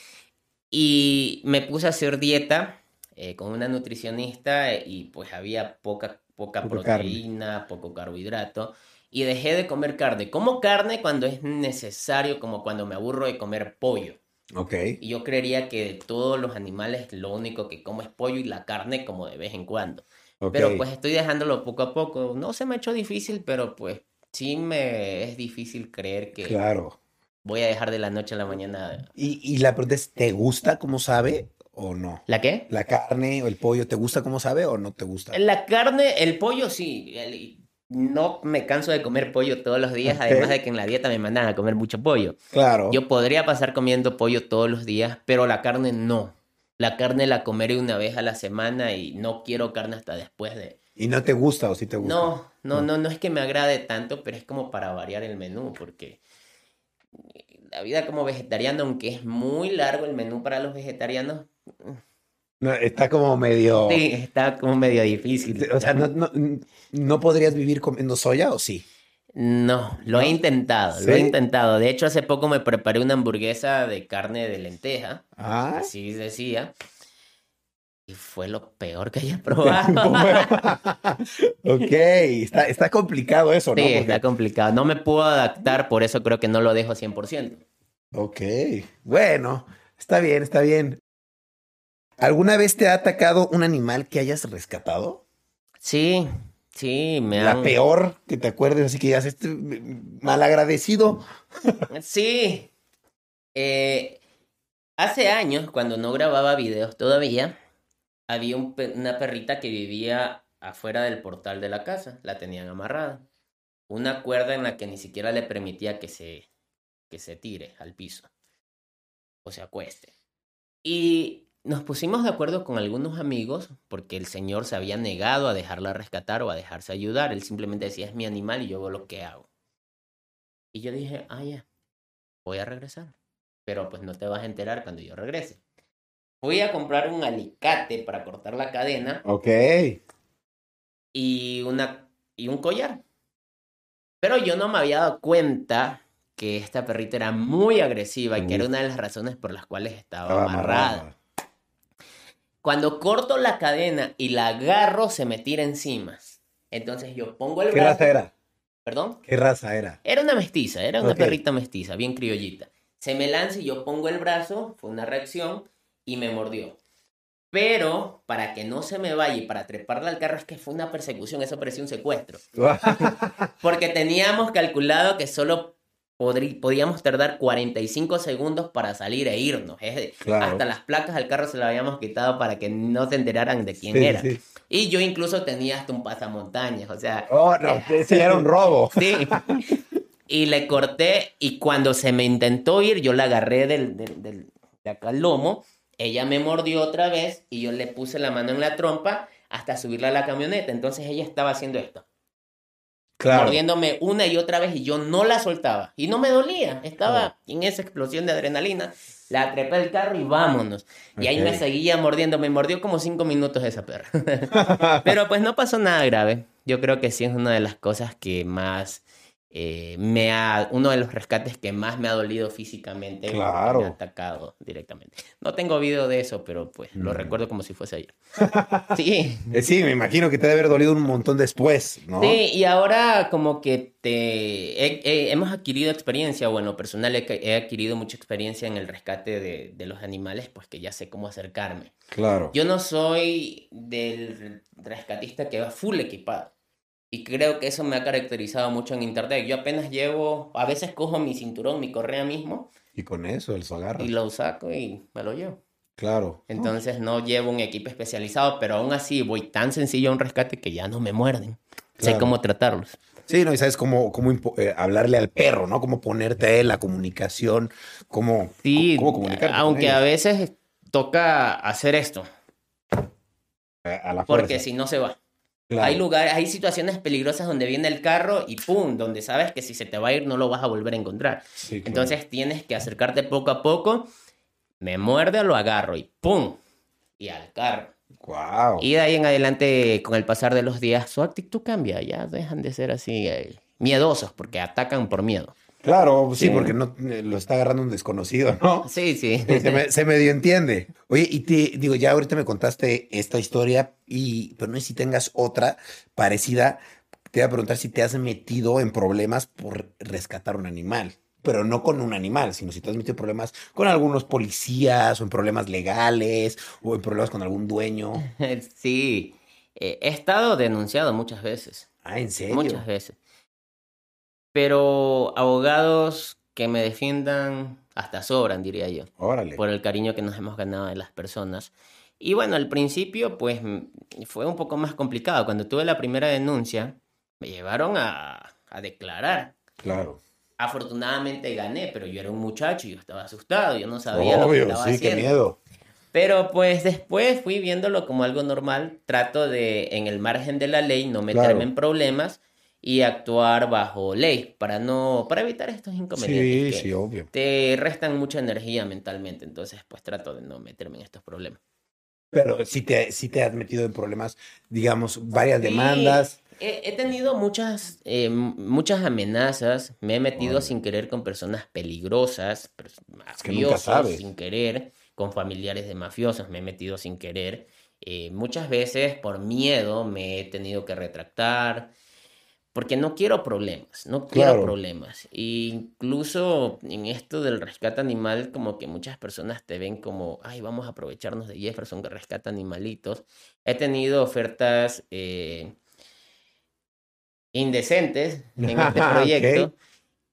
Y me puse a hacer dieta eh, con una nutricionista eh, y pues había poca, poca Poca carne. proteína, poco carbohidrato. Y dejé de comer carne. Como carne cuando es necesario, como cuando me aburro de comer pollo. Ok, Y yo creería que de todos los animales lo único que como es pollo y la carne como de vez en cuando. ok. Pero pues estoy dejándolo poco a poco. No se me ha hecho difícil, pero pues sí me es difícil creer que Claro. voy a dejar de la noche a la mañana. Y, y la pregunta es, ¿te gusta cómo sabe o no? ¿La qué? ¿La carne o el pollo te gusta cómo sabe o no te gusta? La carne, el pollo sí. el- no me canso de comer pollo todos los días, además de que en la dieta me mandan a comer mucho pollo. Claro. Yo podría pasar comiendo pollo todos los días, pero la carne no. La carne la comeré una vez a la semana y no quiero carne hasta después de... ¿Y no te gusta o sí te gusta? No, no, No. no, no es que me agrade tanto, pero es como para variar el menú, porque la vida como vegetariano, aunque es muy largo el menú para los vegetarianos, No, está como medio... sí, está como medio difícil. O sea, no, no, ¿no podrías vivir comiendo soya o sí? No, lo he intentado, lo he ¿Sí? intentado. De hecho, hace poco me preparé una hamburguesa de carne de lenteja, Ah, así decía, y fue lo peor que haya probado. ok, está, está complicado eso, ¿no? Sí, Porque- está complicado. No me puedo adaptar, por eso creo que no lo dejo 100%. Ok, bueno, está bien, está bien. ¿Alguna vez te ha atacado un animal que hayas rescatado? Sí, sí, me La han... peor que te acuerdes, así que digas, este malagradecido. Sí. Eh, hace años, cuando no grababa videos todavía, había una perrita que vivía afuera del portal de la casa. La tenían amarrada. Una cuerda en la que ni siquiera le permitía que se, que se tire al piso. O se acueste. Y nos pusimos de acuerdo con algunos amigos porque el señor se había negado a dejarla rescatar o a dejarse ayudar. Él simplemente decía, es mi animal y yo hago lo que hago. Y yo dije, ah, voy a regresar. Pero pues no te vas a enterar cuando yo regrese. Fui a comprar un alicate para cortar la cadena Ok. y, una, y un collar. Pero yo no me había dado cuenta que esta perrita era muy agresiva y que era una de las razones por las cuales estaba Estaba amarrada. amarrada. Cuando corto la cadena y la agarro, se me tira encima. Entonces yo pongo el ¿Qué brazo. raza era? ¿Perdón? ¿Qué raza era? Era una mestiza, era una perrita mestiza, bien criollita. Se me lanza y yo pongo el brazo, fue una reacción, y me mordió. Pero para que no se me vaya y para treparla al carro es que fue una persecución, eso parecía un secuestro. Porque teníamos calculado que solo podíamos tardar 45 segundos para salir e irnos. Hasta las placas al carro se las habíamos quitado para que no se enteraran de quién era. Y yo incluso tenía hasta un pasamontañas, o sea... Oh, no, ese era un robo. Sí. Y le corté y cuando se me intentó ir, yo la agarré del, del, de acá al lomo, ella me mordió otra vez y yo le puse la mano en la trompa hasta subirla a la camioneta. Entonces ella estaba haciendo esto. Mordiéndome una y otra vez y yo no la soltaba. Y no me dolía. Estaba en esa explosión de adrenalina. La trepé del carro y vámonos. Y ahí me seguía mordiendo. Me mordió como cinco minutos esa perra. Pero pues no pasó nada grave. Yo creo que sí es una de las cosas que más eh, me ha, uno de los rescates que más me ha dolido físicamente. Claro. Me ha atacado directamente. No tengo video de eso, pero pues lo mm. recuerdo como si fuese ayer. sí. Eh, sí, me imagino que te debe haber dolido un montón después, ¿no? Sí, y ahora como que te hemos adquirido experiencia, bueno, personal he, adquirido mucha experiencia en el rescate de, de los animales, pues que ya sé cómo acercarme. Claro. Yo no soy del rescatista que va full equipado. Y creo que eso me ha caracterizado mucho en internet. Yo apenas llevo, a veces cojo mi cinturón, mi correa mismo. Y con eso, el agarra. Y lo saco y me lo llevo. Claro. Entonces no llevo un equipo especializado, pero aún así voy tan sencillo a un rescate que ya no me muerden. Sé cómo tratarlos. Sí, no, y sabes cómo, cómo eh, hablarle al perro, ¿no? Cómo ponerte la comunicación, cómo, sí, cómo comunicarte. Aunque a veces toca hacer esto. A la Porque si no se va. Hay lugares, hay situaciones peligrosas donde viene el carro y pum, donde sabes que si se te va a ir no lo vas a volver a encontrar. Entonces tienes que acercarte poco a poco. Me muerde, lo agarro y pum, y al carro. Wow. Y de ahí en adelante, con el pasar de los días, su actitud cambia. Ya dejan de ser así eh, miedosos porque atacan por miedo. Claro, sí, porque no eh, lo está agarrando un desconocido, ¿no? Sí, sí. Se, medio entiende. Oye, y te digo, ya ahorita me contaste esta historia, y, pero no sé si tengas otra parecida. Te voy a preguntar si te has metido en problemas por rescatar un animal, pero no con un animal, sino si te has metido en problemas con algunos policías, o en problemas legales, o en problemas con algún dueño. Sí, eh, he estado denunciado muchas veces. Ah, ¿en serio? Muchas veces pero abogados que me defiendan hasta sobran, diría yo. Órale. Por el cariño que nos hemos ganado de las personas. Y bueno, al principio, pues fue un poco más complicado. Cuando tuve la primera denuncia, me llevaron a, a declarar. Claro. Afortunadamente gané, pero yo era un muchacho y yo estaba asustado, yo no sabía lo que estaba sí, qué miedo. Pero pues después fui viéndolo como algo normal. Trato de, en el margen de la ley, no meterme en problemas y actuar bajo ley para no para evitar estos inconvenientes. Sí, sí, obvio. Te restan mucha energía mentalmente, entonces pues trato de no meterme en estos problemas. Pero si te, si te has metido en problemas, digamos, varias demandas. He, tenido muchas, eh, muchas amenazas, me he metido sin querer con personas peligrosas, mafiosos, sin querer, con familiares de mafiosos, me he metido sin querer. Eh, muchas veces por miedo me he tenido que retractar, porque no quiero problemas, no quiero problemas. E incluso en esto del rescate animal, como que muchas personas te ven como, ay, vamos a aprovecharnos de Jefferson que rescata animalitos. He tenido ofertas eh, indecentes en este proyecto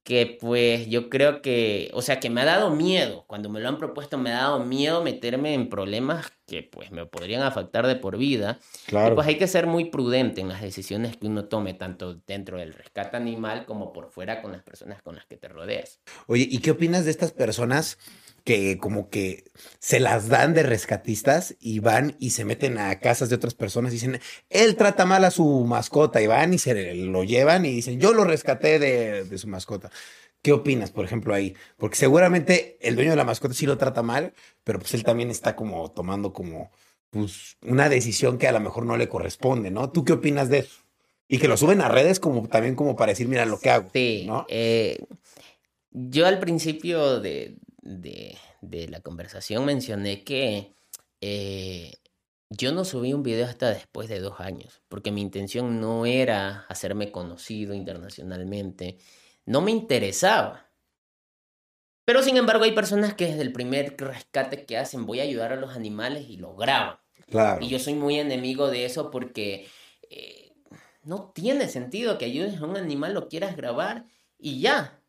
que pues yo creo que, o sea, que me ha dado miedo, cuando me lo han propuesto me ha dado miedo meterme en problemas que pues me podrían afectar de por vida. Claro. Y pues hay que ser muy prudente en las decisiones que uno tome, tanto dentro del rescate animal como por fuera con las personas con las que te rodeas. Oye, ¿y qué opinas de estas personas que como que se las dan de rescatistas y van y se meten a casas de otras personas y dicen, él trata mal a su mascota y van y se lo llevan y dicen, yo lo rescaté de, de su mascota. ¿Qué opinas, por ejemplo, ahí? Porque seguramente el dueño de la mascota sí lo trata mal, pero pues él también está como tomando como pues una decisión que a lo mejor no le corresponde, ¿no? ¿Tú qué opinas de eso? Y que lo suben a redes como también como para decir, mira lo que hago. Sí, ¿no? Eh, yo al principio de, de, de la conversación mencioné que eh, yo no subí un video hasta después de dos años, porque mi intención no era hacerme conocido internacionalmente, no me interesaba. Pero sin embargo hay personas que desde el primer rescate que hacen voy a ayudar a los animales y lo graban. Claro. Y yo soy muy enemigo de eso porque eh, no tiene sentido que ayudes a un animal, lo quieras grabar y ya.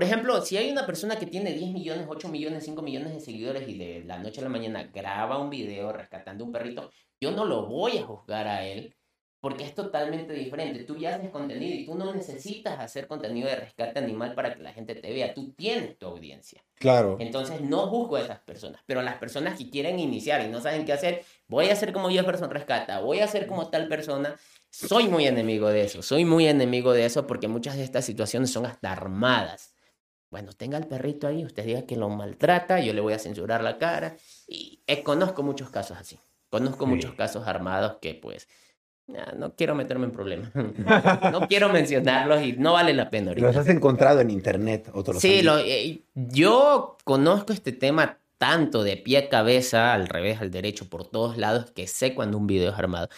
Por ejemplo, si hay una persona que tiene 10 millones, 8 millones, 5 millones de seguidores y de la noche a la mañana graba un video rescatando un perrito, yo no lo voy a juzgar a él porque es totalmente diferente. Tú ya haces contenido y tú no necesitas hacer contenido de rescate animal para que la gente te vea. Tú tienes tu audiencia. Claro. Entonces no juzgo a esas personas, pero las personas que quieren iniciar y no saben qué hacer, voy a hacer como Jefferson Rescata, voy a hacer como tal persona. Soy muy enemigo de eso, soy muy enemigo de eso porque muchas de estas situaciones son hasta armadas. Bueno, tenga el perrito ahí, usted diga que lo maltrata, yo le voy a censurar la cara. Y eh, conozco muchos casos así. Conozco muchos casos armados que pues no quiero meterme en problemas. no quiero mencionarlos y no vale la pena. Ahorita. Los has encontrado en internet, otros. Sí, lo, eh, yo conozco este tema tanto de pie a cabeza, al revés, al derecho, por todos lados, que sé cuando un video es armado.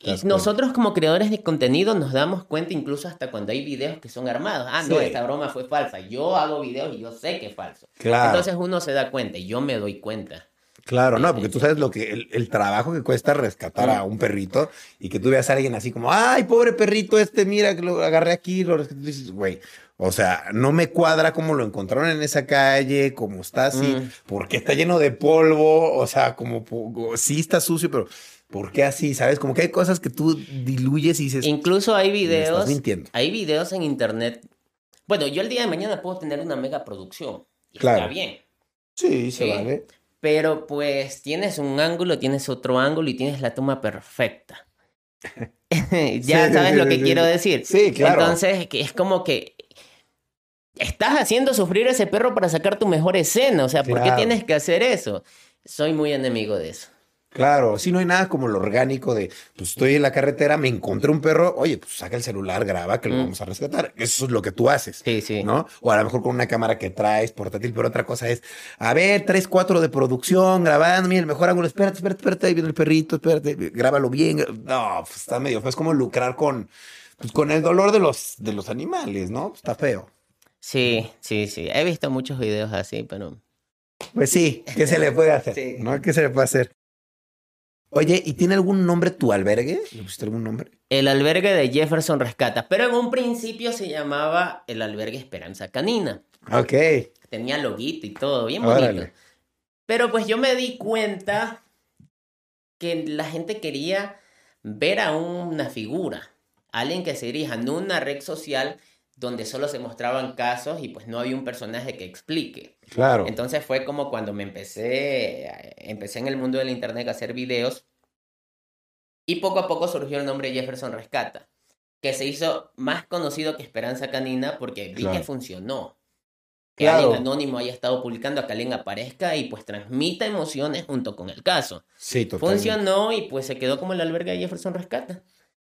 Y nosotros como creadores de contenido nos damos cuenta incluso hasta cuando hay videos que son armados. Ah, no, esta broma fue falsa. Yo hago videos y yo sé que es falso. Claro. Entonces uno se da cuenta y yo me doy cuenta. Claro, no, porque tú sabes lo que el, trabajo que cuesta rescatar a un perrito y que tú veas a alguien así como, ay, pobre perrito este, mira que lo agarré aquí, lo rescaté. dices, güey, o sea, no me cuadra cómo lo encontraron en esa calle, cómo está así, porque está lleno de polvo, o sea, como sí está sucio, pero ¿por qué así? ¿Sabes? Como que hay cosas que tú diluyes y dices. Incluso hay videos. Estás mintiendo. Hay videos en internet. Bueno, yo el día de mañana puedo tener una mega producción. Y claro. Está bien. Sí, se vale. Pero pues tienes un ángulo, tienes otro ángulo y tienes la toma perfecta. ya sabes lo que quiero decir. Sí, claro. Entonces es como que estás haciendo sufrir a ese perro para sacar tu mejor escena. O sea, ¿por qué tienes que hacer eso? Soy muy enemigo de eso. Claro, si no hay nada como lo orgánico de, pues estoy en la carretera, me encontré un perro, oye, pues saca el celular, graba, que lo mm. vamos a rescatar. Eso es lo que tú haces. Sí, sí. ¿No? O a lo mejor con una cámara que traes portátil, pero otra cosa es, a ver, tres, cuatro de producción, grabando, mira, el mejor ángulo, espérate, espérate, espérate, ahí viene el perrito, espérate, grábalo bien. No, pues está medio feo, es como lucrar con, pues, con el dolor de los, de los animales, ¿no? Está feo. Sí, sí, sí. He visto muchos videos así, pero... Pues sí, ¿qué se le puede hacer? Sí. ¿No? ¿Qué se le puede hacer? Oye, ¿y tiene algún nombre tu albergue? ¿Le pusiste algún nombre? El albergue de Jefferson Rescata, pero en un principio se llamaba el albergue Esperanza Canina. Ok. Tenía loguito y todo, bien bonito. Pero pues yo me di cuenta que la gente quería ver a una figura, alguien que se dirija, no una red social donde solo se mostraban casos y pues no había un personaje que explique. Claro. Entonces fue como cuando me empecé, empecé en el mundo del internet a hacer videos y poco a poco surgió el nombre Jefferson Rescata, que se hizo más conocido que Esperanza Canina porque vi que funcionó. Que alguien anónimo haya estado publicando, que alguien aparezca y pues transmita emociones junto con el caso. Sí, totalmente. Funcionó y pues se quedó como el albergue de Jefferson Rescata.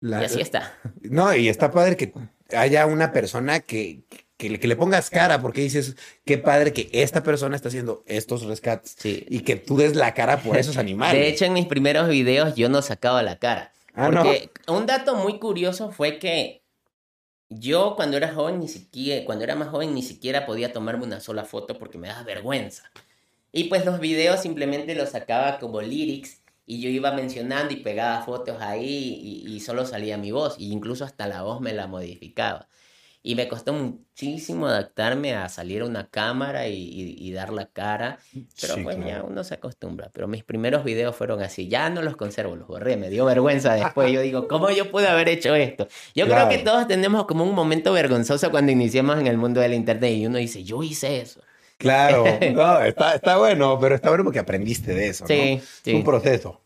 y así está. No, y está padre que haya una persona que, que, le pongas cara, porque dices, qué padre que esta persona está haciendo estos rescates y que tú des la cara por esos animales. De hecho, en mis primeros videos yo no sacaba la cara. Ah, porque un dato muy curioso fue que yo cuando era joven ni siquiera, cuando era más joven ni siquiera podía tomarme una sola foto porque me daba vergüenza. Y pues los videos simplemente los sacaba como lyrics y yo iba mencionando y pegaba fotos ahí y, solo salía mi voz, e incluso hasta la voz me la modificaba. Y me costó muchísimo adaptarme a salir a una cámara y, dar la cara, pero pues ya uno se acostumbra. Pero mis primeros videos fueron así, ya no los conservo, los borré, me dio vergüenza después. Yo digo, ¿cómo yo pude haber hecho esto? Yo creo que todos tenemos como un momento vergonzoso cuando iniciamos en el mundo del internet y uno dice, yo hice eso. Claro, no, está, está bueno, pero está bueno porque aprendiste de eso. Sí, ¿no? sí. Es un proceso.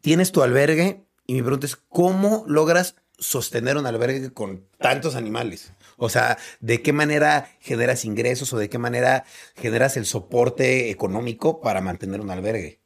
Tienes tu albergue y mi pregunta es, ¿cómo logras sostener un albergue con tantos animales? O sea, ¿de qué manera generas ingresos o de qué manera generas el soporte económico para mantener un albergue?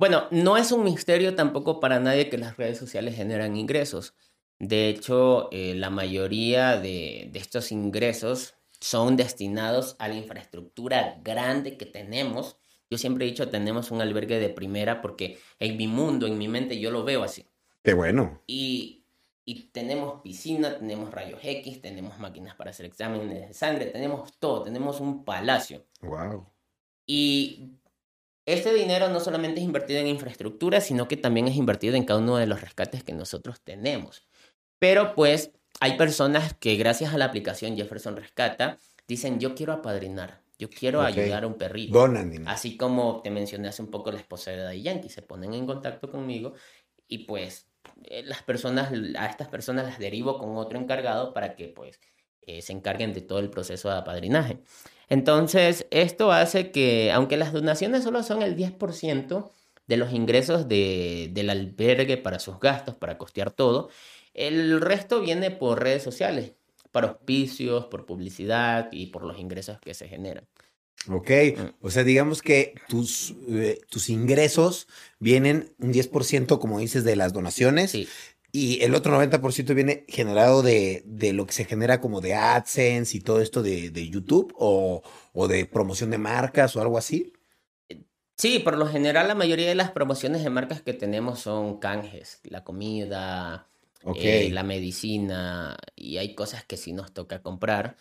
Bueno, no es un misterio tampoco para nadie que las redes sociales generan ingresos. De hecho, eh, la mayoría de, de estos ingresos son destinados a la infraestructura grande que tenemos. Yo siempre he dicho, tenemos un albergue de primera porque en mi mundo, en mi mente, yo lo veo así. Qué bueno. Y, y tenemos piscina, tenemos rayos X, tenemos máquinas para hacer exámenes de sangre, tenemos todo, tenemos un palacio. Wow. Y este dinero no solamente es invertido en infraestructura, sino que también es invertido en cada uno de los rescates que nosotros tenemos. Pero pues hay personas que gracias a la aplicación Jefferson Rescata dicen, yo quiero apadrinar, yo quiero ayudar a un perrito. Donan. Así como te mencioné hace un poco la esposa de Daddy Yankee, se ponen en contacto conmigo y pues eh, las personas, a estas personas las derivo con otro encargado para que pues eh, se encarguen de todo el proceso de apadrinaje. Entonces, esto hace que, aunque las donaciones solo son el 10% de los ingresos de, del albergue para sus gastos, para costear todo, el resto viene por redes sociales, por auspicios, por publicidad y por los ingresos que se generan. Ok, o sea, digamos que tus, eh, tus ingresos vienen un 10%, como dices, de las donaciones Sí. y el otro 90% viene generado de, de lo que se genera como de AdSense y todo esto de, de YouTube o, o de promoción de marcas o algo así. Sí, por lo general la mayoría de las promociones de marcas que tenemos son canjes, la comida, Ok. eh, la medicina y hay cosas que sí nos toca comprar.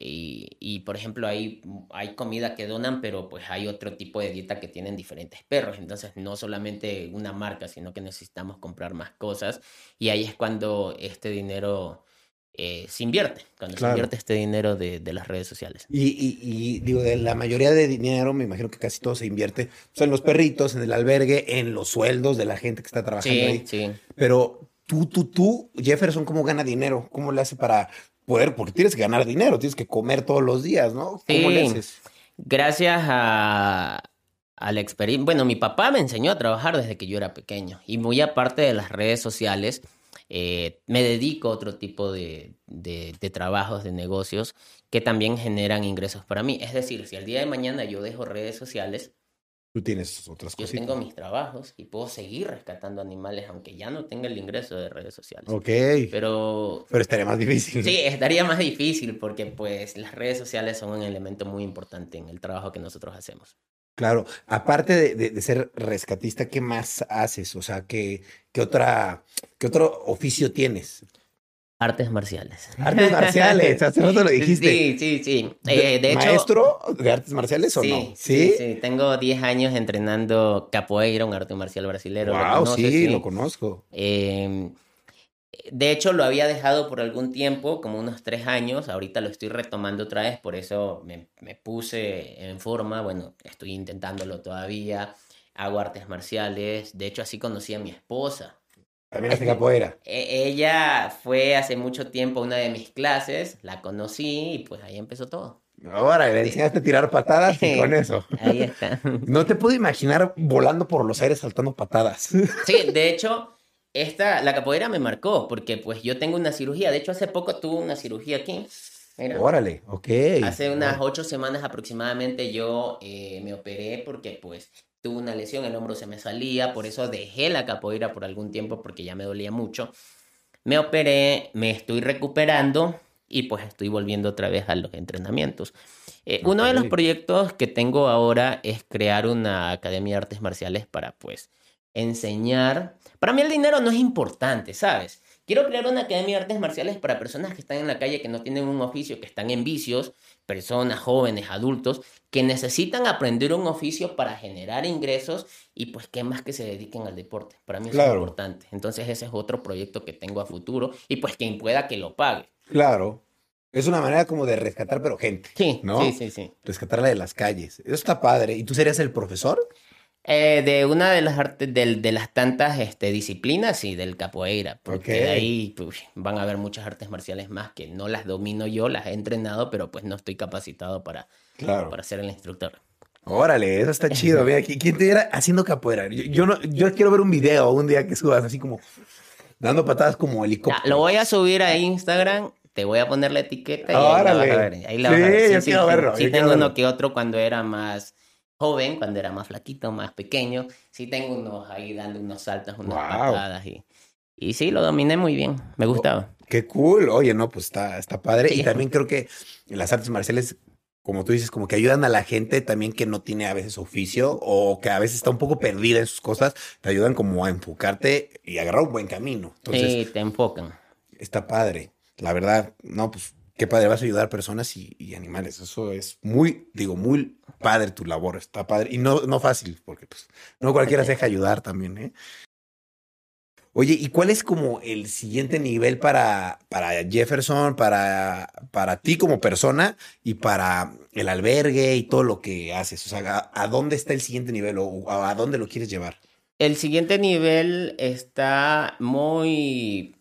Y, y, por ejemplo, hay, hay comida que donan, pero pues hay otro tipo de dieta que tienen diferentes perros. Entonces, no solamente una marca, sino que necesitamos comprar más cosas. Y ahí es cuando este dinero eh, se invierte, cuando Claro. se invierte este dinero de, de las redes sociales. Y, y- y, digo, de la mayoría de dinero, me imagino que casi todo se invierte pues, en los perritos, en el albergue, en los sueldos de la gente que está trabajando Sí, ahí. sí. Pero tú, tú, tú, Jefferson, ¿cómo gana dinero? ¿Cómo le hace para poder? Porque tienes que ganar dinero, tienes que comer todos los días, ¿no? ¿Cómo le Sí. haces? Gracias a, a la experiencia. Bueno, mi papá me enseñó a trabajar desde que yo era pequeño. Y muy aparte de las redes sociales, eh, me dedico a otro tipo de, de- de trabajos, de negocios que también generan ingresos para mí. Es decir, si el día de mañana yo dejo redes sociales, Tú tienes otras yo cositas. tengo mis trabajos y puedo seguir rescatando animales aunque ya no tenga el ingreso de redes sociales. Ok. Pero, Pero estaría más difícil. Sí, estaría más difícil porque pues las redes sociales son un elemento muy importante en el trabajo que nosotros hacemos. Claro. Aparte de, de- de ser rescatista, ¿qué más haces? O sea, ¿qué, qué otra, qué otro oficio tienes? Artes marciales. Artes marciales, hace rato lo dijiste. Sí, sí, sí. Eh, de hecho, ¿Maestro de artes marciales o sí, no? sí, sí. Tengo 10 años entrenando capoeira, un arte marcial brasilero. ¿lo Wow, sí, lo conozco. Eh, de hecho, lo había dejado por algún tiempo, como unos tres años. Ahorita lo estoy retomando otra vez, por eso me, me puse en forma. Bueno, estoy intentándolo todavía. Hago artes marciales. De hecho, así conocí a mi esposa. También hace capoeira. E- ella fue hace mucho tiempo a una de mis clases, la conocí y pues ahí empezó todo. Ahora le enseñaste a tirar patadas y con eso. Ahí está. No te puedo imaginar volando por los aires saltando patadas. Sí, de hecho, esta, la capoeira me marcó porque pues yo tengo una cirugía. De hecho, hace poco tuve una cirugía aquí. Mira. Órale, ok. Hace unas ocho semanas aproximadamente yo eh, me operé porque pues tuve una lesión, el hombro se me salía, por eso dejé la capoeira por algún tiempo porque ya me dolía mucho. Me operé, me estoy recuperando y pues estoy volviendo otra vez a los entrenamientos. Eh, Uno de los proyectos que tengo ahora es crear una academia de artes marciales para pues enseñar. Para mí el dinero no es importante, ¿sabes? Quiero crear una academia de artes marciales para personas que están en la calle, que no tienen un oficio, que están en vicios, personas jóvenes, adultos, que necesitan aprender un oficio para generar ingresos y pues que más que se dediquen al deporte. Para mí eso Claro. es importante. Entonces ese es otro proyecto que tengo a futuro y pues quien pueda que lo pague. Claro. Es una manera como de rescatar, pero gente. Sí, ¿No? sí, sí, sí. Rescatarla de las calles. Eso está padre. ¿Y tú serías el profesor? Eh, de una de las artes, del- de, las tantas este, disciplinas, sí, del capoeira, porque de ahí pues, van a haber muchas artes marciales más que no las domino yo, las he entrenado, pero pues no estoy capacitado para, Claro. para ser el instructor. Órale, eso está chido. Mira, ¿qui- ¿quién te viera haciendo capoeira? Yo, yo no, yo quiero ver un video un día que subas así como dando patadas como Ya, helicóptero. lo voy a subir a Instagram, te voy a poner la etiqueta y ahí la Órale. vas a ver. Ahí la Sí, vas a ver. yo quiero verlo, Sí, yo tengo uno que otro cuando era más joven, cuando era más flaquito, más pequeño. Sí tengo unos ahí dando unos saltos, unas Guau. patadas y, y sí, lo dominé muy bien, me gustaba. Qué cool. Oye, no, pues está, está padre. Sí. Y también creo que las artes marciales, como tú dices, como que ayudan a la gente también que no tiene a veces oficio o que a veces está un poco perdida en sus cosas, te ayudan como a enfocarte y agarrar un buen camino. Entonces, sí, te enfocan. está padre. La verdad, no, pues qué padre, vas a ayudar a personas y, y animales. Eso es muy, digo, muy padre tu labor, está padre. Y no, no fácil, porque pues no cualquiera se deja ayudar también, ¿eh? Oye, ¿y cuál es como el siguiente nivel para, para Jefferson, para, para ti como persona y para el albergue y todo lo que haces? O sea, ¿a, a dónde está el siguiente nivel o a dónde lo quieres llevar? El siguiente nivel está muy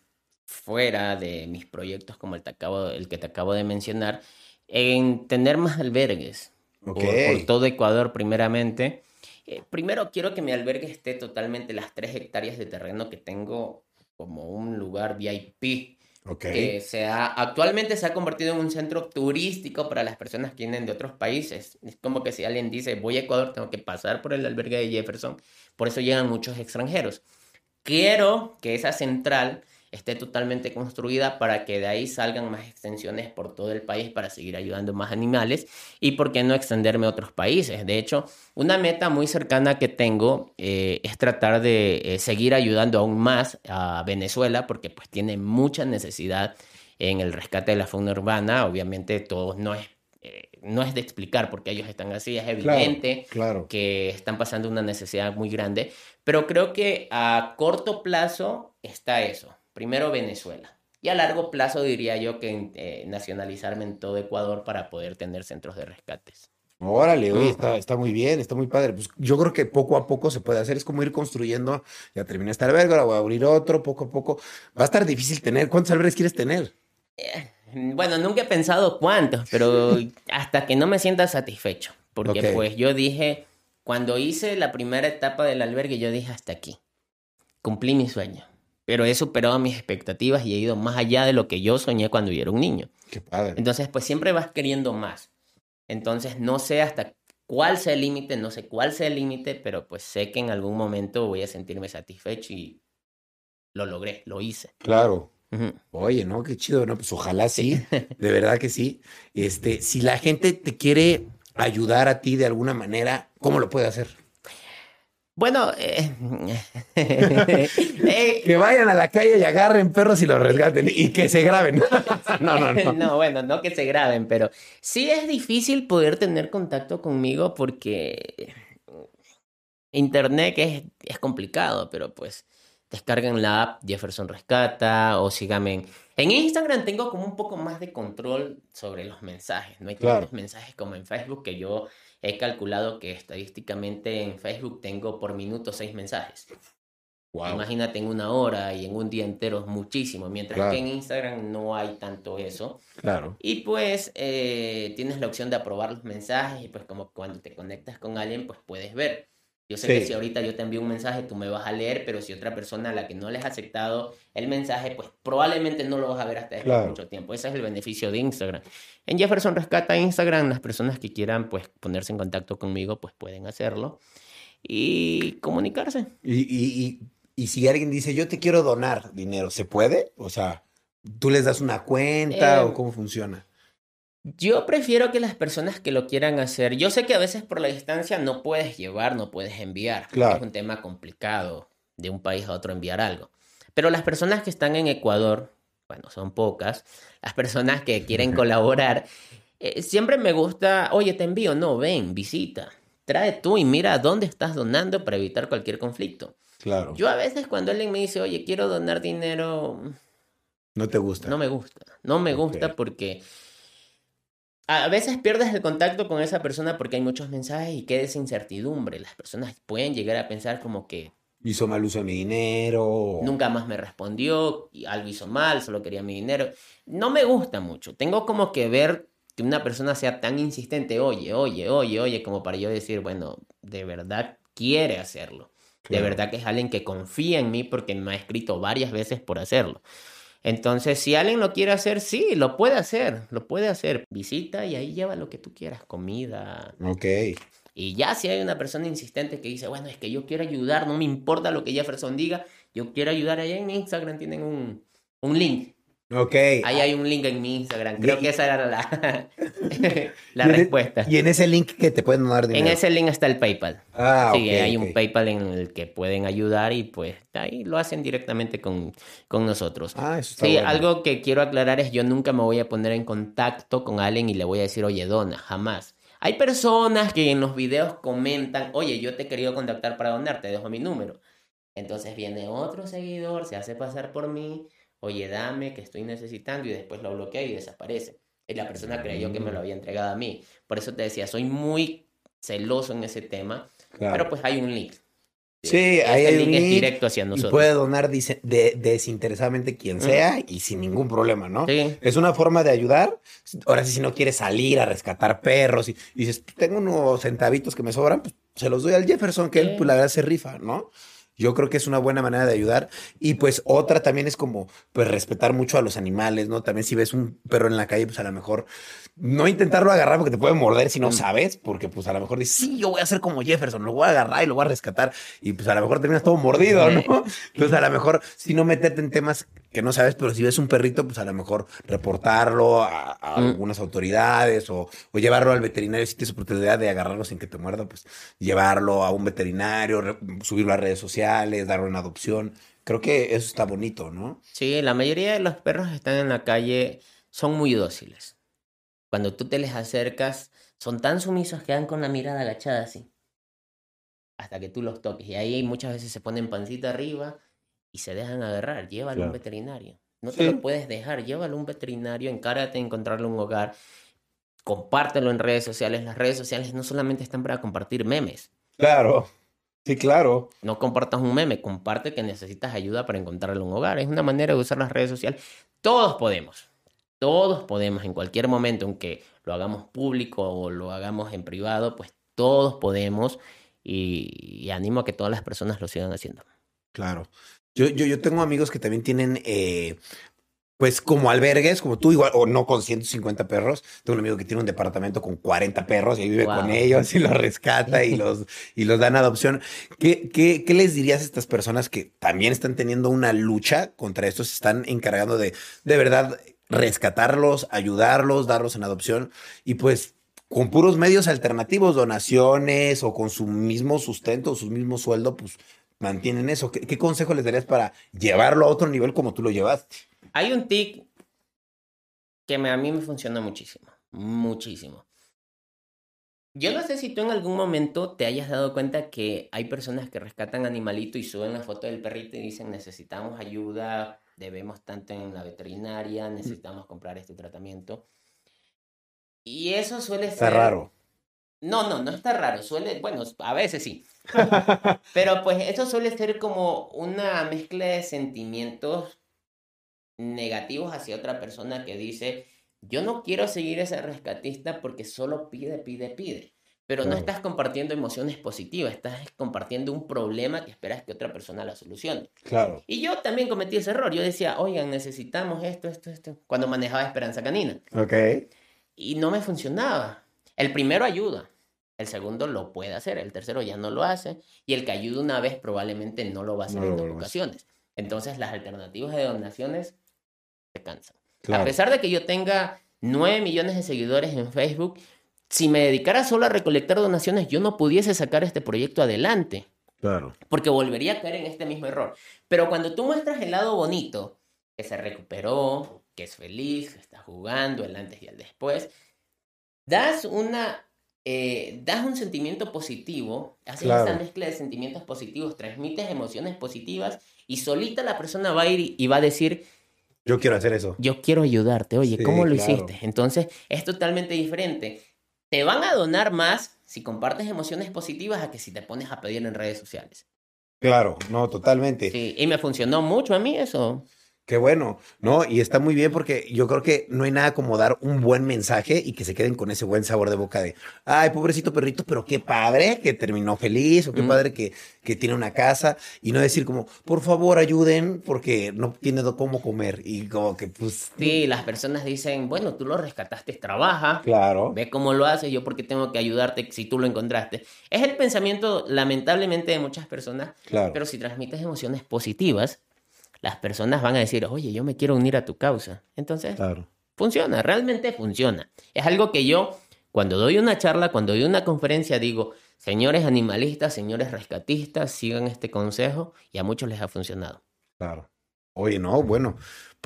fuera de mis proyectos como el, te acabo, el que te acabo de mencionar, en tener más albergues por, por todo Ecuador primeramente. Eh, primero quiero que mi albergue esté totalmente las tres hectáreas de terreno que tengo como un lugar VIP. Okay. Que actualmente se ha convertido en un centro turístico para las personas que vienen de otros países. Es como que si alguien dice, voy a Ecuador, tengo que pasar por el albergue de Jefferson. Por eso llegan muchos extranjeros. Quiero que esa central esté totalmente construida para que de ahí salgan más extensiones por todo el país para seguir ayudando más animales y por qué no extenderme a otros países. De hecho, una meta muy cercana que tengo eh, es tratar de eh, seguir ayudando aún más a Venezuela porque pues tiene mucha necesidad en el rescate de la fauna urbana. Obviamente todo no es eh, no es de explicar por qué ellos están así, es evidente claro. que están pasando una necesidad muy grande, pero creo que a corto plazo está eso. Primero Venezuela. Y a largo plazo diría yo que eh, nacionalizarme en todo Ecuador para poder tener centros de rescates. Órale, oye, está, está, muy bien, está muy padre. Pues yo creo que poco a poco se puede hacer. Es como ir construyendo. Ya terminé este albergue, ahora voy a abrir otro, poco a poco. Va a estar difícil tener. ¿Cuántos albergues quieres tener? Eh, bueno, nunca he pensado cuántos, pero hasta que no me sienta satisfecho. Porque okay. pues yo dije, cuando hice la primera etapa del albergue, yo dije hasta aquí. Cumplí mi sueño pero he superado mis expectativas y he ido más allá de lo que yo soñé cuando yo era un niño. Qué padre. Entonces, pues siempre vas queriendo más. Entonces, no sé hasta cuál sea el límite, no sé cuál sea el límite, pero pues sé que en algún momento voy a sentirme satisfecho y lo logré, lo hice. Claro. Uh -huh. Oye, no, qué chido, no, pues ojalá sí, de verdad que sí. Este, si la gente te quiere ayudar a ti de alguna manera, ¿cómo lo puede hacer? Bueno, eh, eh, que vayan a la calle y agarren perros y los resgaten y que se graben. no, no, no. No, bueno, no que se graben, pero sí es difícil poder tener contacto conmigo porque internet es, es complicado, pero pues descarguen la app Jefferson Rescata o síganme en... En Instagram tengo como un poco más de control sobre los mensajes. No hay Claro. tantos mensajes como en Facebook que yo he calculado que estadísticamente en Facebook tengo por minuto seis mensajes. Wow. Imagínate en una hora y en un día entero es muchísimo, mientras Claro. que en Instagram no hay tanto eso. Claro. Y pues eh, tienes la opción de aprobar los mensajes y pues como cuando te conectas con alguien pues puedes ver. Yo sé Sí. que si ahorita yo te envío un mensaje tú me vas a leer, pero si otra persona a la que no le has aceptado el mensaje pues probablemente no lo vas a ver hasta después de mucho tiempo. Ese es el beneficio de Instagram. En Jefferson Rescata Instagram, las personas que quieran pues ponerse en contacto conmigo pues pueden hacerlo y comunicarse. Y, y, y, y si alguien dice, yo te quiero donar dinero, ¿se puede? O sea, ¿tú les das una cuenta Eh, o cómo funciona? Yo prefiero que las personas que lo quieran hacer, yo sé que a veces por la distancia no puedes llevar, no puedes enviar, Claro. es un tema complicado de un país a otro enviar algo. Pero las personas que están en Ecuador, bueno, son pocas, las personas que quieren colaborar, eh, siempre me gusta, oye, te envío, no, ven, visita, trae tú y mira dónde estás donando para evitar cualquier conflicto. Claro. Yo a veces cuando alguien me dice, oye, quiero donar dinero, no te gusta. no me gusta. No me gusta porque a veces pierdes el contacto con esa persona porque hay muchos mensajes y queda esa incertidumbre. Las personas pueden llegar a pensar como que Hizo mal uso de mi dinero. nunca más me respondió, algo hizo mal, solo quería mi dinero. No me gusta mucho. Tengo como que ver que una persona sea tan insistente, oye, oye, oye, oye, como para yo decir, bueno, de verdad quiere hacerlo. De Claro. verdad que es alguien que confía en mí porque me ha escrito varias veces por hacerlo. Entonces, si alguien lo quiere hacer, sí, lo puede hacer, lo puede hacer. Visita y ahí lleva lo que tú quieras, comida. Ok. Y ya si hay una persona insistente que dice, bueno, es que yo quiero ayudar, no me importa lo que Jefferson diga, yo quiero ayudar, allá en mi Instagram tienen un, un link. Ok. Ahí hay un link en mi Instagram. Creo Y- que esa era la, la Y en e- respuesta. Y en ese link que te pueden donar En dinero. ese link está el PayPal. Ah, Sí, ok, hay un PayPal en el que pueden ayudar y pues ahí lo hacen directamente con, con nosotros. Ah, eso está Sí, bueno. algo que quiero aclarar es yo nunca me voy a poner en contacto con alguien y le voy a decir, oye, dona, jamás. Hay personas que en los videos comentan, oye, yo te he querido contactar para donar, te dejo mi número. Entonces viene otro seguidor, se hace pasar por mí, oye, dame que estoy necesitando y después lo bloquea y desaparece. Y la persona creyó que me lo había entregado a mí. Por eso te decía, soy muy celoso en ese tema, pero pues hay un link. Sí, ahí hay un link directo hacia nosotros. Y puede donar desinteresadamente quien sea y sin ningún problema, ¿no? Sí. Es una forma de ayudar. Ahora sí, si no quieres salir a rescatar perros y, dices, tengo unos centavitos que me sobran, pues se los doy al Jefferson, que él, pues la verdad se rifa, ¿no? Yo creo que es una buena manera de ayudar. Y pues otra también es como, pues respetar mucho a los animales, ¿no? También si ves un perro en la calle, pues a lo mejor no intentarlo agarrar porque te puede morder si no mm. sabes, porque pues a lo mejor dices, sí, yo voy a hacer como Jefferson, lo voy a agarrar y lo voy a rescatar. Y pues a lo mejor terminas todo mordido, ¿no? Entonces a lo mejor si no meterte en temas que no sabes, pero si ves un perrito, pues a lo mejor reportarlo a, mm. algunas autoridades o, llevarlo al veterinario si tienes oportunidad de agarrarlo sin que te muerda, pues llevarlo a un veterinario, subirlo a redes sociales darle una adopción. Creo que eso está bonito, ¿no? Sí, la mayoría de los perros que están en la calle son muy dóciles. Cuando tú te les acercas, son tan sumisos que dan con la mirada agachada así. Hasta que tú los toques. Y ahí muchas veces se ponen pancita arriba y se dejan agarrar. Llévalo a un veterinario. No te lo puedes dejar. Llévalo a un veterinario, encárgate de encontrarle un hogar. Compártelo en redes sociales. Las redes sociales no solamente están para compartir memes. Claro. Sí, claro. No compartas un meme, comparte que necesitas ayuda para encontrarle un hogar. Es una manera de usar las redes sociales. Todos podemos. Todos podemos en cualquier momento, aunque lo hagamos público o lo hagamos en privado, pues todos podemos y, animo a que todas las personas lo sigan haciendo. Claro. Yo, yo, yo tengo amigos que también tienen eh, pues como albergues, como tú, igual, o no con 150 perros. Tengo un amigo que tiene un departamento con 40 perros y vive con ellos y los rescata y los, y los dan adopción. ¿Qué, qué, qué les dirías a estas personas que también están teniendo una lucha contra esto? Se están encargando de, de verdad, rescatarlos, ayudarlos, darlos en adopción y pues con puros medios alternativos, donaciones o con su mismo sustento, su mismo sueldo, pues mantienen eso. ¿Qué, qué consejo les darías para llevarlo a otro nivel como tú lo llevaste? Hay un tic que a mí me funciona muchísimo, muchísimo. Yo no sé si tú en algún momento te hayas dado cuenta que hay personas que rescatan animalito y suben la foto del perrito y dicen necesitamos ayuda, debemos tanto en la veterinaria, necesitamos comprar este tratamiento. Y eso suele ser... Está raro. No, no, no está raro. Suele, bueno, a veces sí. Pero pues eso suele ser como una mezcla de sentimientos negativos hacia otra persona que dice, yo no quiero seguir ese rescatista porque solo pide, pide, pide. Pero no estás compartiendo emociones positivas, estás compartiendo un problema que esperas que otra persona la solucione. Claro. Y yo también cometí ese error. Yo decía, oigan, necesitamos esto, esto, esto. Cuando manejaba Esperanza Canina. Ok. Y no me funcionaba. El primero ayuda. El segundo lo puede hacer. El tercero ya no lo hace. Y el que ayuda una vez probablemente no lo va a hacer en ocasiones. Entonces, las alternativas de donaciones cansan. A pesar de que yo tenga 9 millones de seguidores en Facebook, si me dedicara solo a recolectar donaciones, yo no pudiese sacar este proyecto adelante. Claro. Porque volvería a caer en este mismo error. Pero cuando tú muestras el lado bonito, que se recuperó, que es feliz, que está jugando, el antes y el después, das una. Eh, das un sentimiento positivo, haces esa mezcla de sentimientos positivos, transmites emociones positivas y solita la persona va a ir y va a decir, yo quiero hacer eso. Yo quiero ayudarte. Oye, ¿cómo lo hiciste? Entonces, es totalmente diferente. Te van a donar más si compartes emociones positivas a que si te pones a pedir en redes sociales. Claro, no, totalmente. Sí, y me funcionó mucho a mí eso. Qué bueno, ¿no? Y está muy bien porque yo creo que no hay nada como dar un buen mensaje y que se queden con ese buen sabor de boca de, ay, pobrecito perrito, pero qué padre que terminó feliz o qué padre que, que tiene una casa y no decir como, por favor, ayuden porque no tiene cómo comer y como que pues... Sí, las personas dicen, bueno, tú lo rescataste, trabaja, claro. ve cómo lo haces, yo porque tengo que ayudarte si tú lo encontraste. Es el pensamiento lamentablemente de muchas personas, claro. pero si transmites emociones positivas, las personas van a decir, oye, yo me quiero unir a tu causa. Entonces, funciona, realmente funciona. Es algo que yo, cuando doy una charla, cuando doy una conferencia, digo, señores animalistas, señores rescatistas, sigan este consejo y a muchos les ha funcionado. Claro. Oye, no, bueno,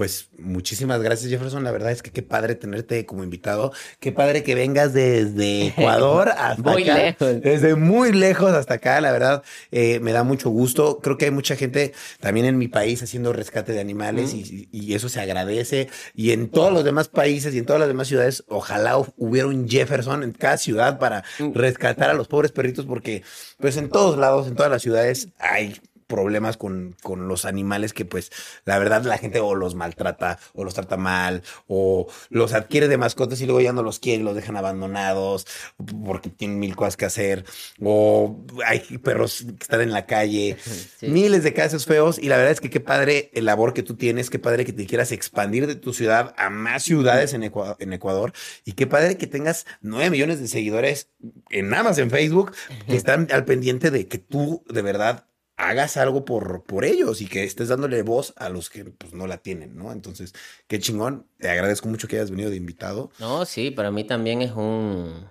pues muchísimas gracias, Jefferson. La verdad es que qué padre tenerte como invitado. Qué padre que vengas desde Ecuador hasta Muy acá. lejos. Desde muy lejos hasta acá, la verdad, eh, me da mucho gusto. Creo que hay mucha gente también en mi país haciendo rescate de animales y, y eso se agradece. Y en todos los demás países y en todas las demás ciudades, ojalá hu- hubiera un Jefferson en cada ciudad para rescatar a los pobres perritos, porque pues en todos lados, en todas las ciudades hay problemas con, con los animales que pues la verdad la gente o los maltrata o los trata mal o los adquiere de mascotas y luego ya no los quiere los dejan abandonados porque tienen mil cosas que hacer o hay perros que están en la calle Sí. miles de casos feos y la verdad es que qué padre el labor que tú tienes qué padre que te quieras expandir de tu ciudad a más ciudades en Ecuador, en Ecuador y qué padre que tengas nueve millones de seguidores en nada más en Facebook que están al pendiente de que tú de verdad hagas algo por, por ellos y que estés dándole voz a los que pues, no la tienen, ¿no? Entonces, qué chingón. Te agradezco mucho que hayas venido de invitado. No, sí, para mí también es un,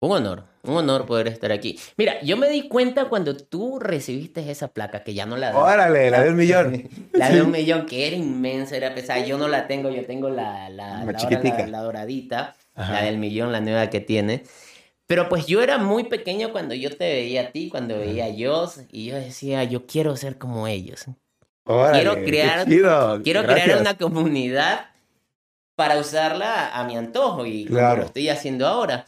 un honor, un honor poder estar aquí. Mira, yo me di cuenta cuando tú recibiste esa placa, que ya no la. Órale, la de un millón. La de un millón, que era inmensa, era pesada. Yo no la tengo, yo tengo la, la, la, la- la doradita, Ajá. la del millón, la nueva que tiene. Pero pues yo era muy pequeño cuando yo te veía a ti, cuando veía a Jos, y yo decía, yo quiero ser como ellos. Órale, Quiero crear-. Quiero Gracias. crear una comunidad para usarla a mi antojo y como Claro. lo estoy haciendo ahora.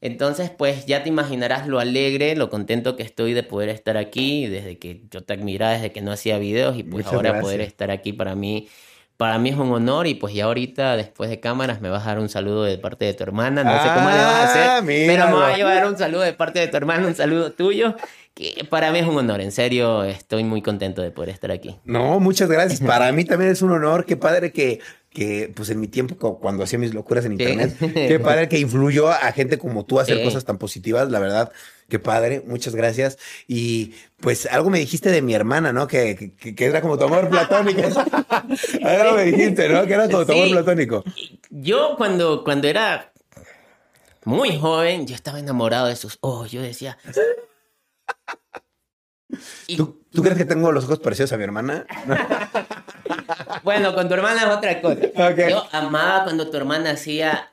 Entonces, pues ya te imaginarás lo alegre, lo contento que estoy de poder estar aquí, desde que yo te admiraba, desde que no hacía videos y pues Muchas ahora gracias. poder estar aquí para mí, para mí es un honor y pues ya ahorita después de cámaras me vas a dar un saludo de parte de tu hermana, no sé cómo le vas a Ah, hacer, pero me vas a llevar un saludo de parte de tu hermana, un saludo tuyo, que para mí es un honor, en serio estoy muy contento de poder estar aquí. No, muchas gracias. Para mí también es un honor. Qué padre que, que pues en mi tiempo, cu- cuando hacía mis locuras en Sí. internet, qué padre que influyó a gente como tú a hacer Sí. cosas tan positivas. La verdad, qué padre. Muchas gracias. Y pues algo me dijiste de mi hermana, ¿no? Que, que, que era como tu amor platónico. algo me dijiste, ¿no? Que era como tu amor platónico. Yo cuando, cuando era muy joven, yo estaba enamorado de sus ojos. Yo decía. Y ¿Tú, tú crees que tengo los ojos parecidos a mi hermana? bueno, con tu hermana es otra cosa. Ok. Yo amaba cuando tu hermana hacía.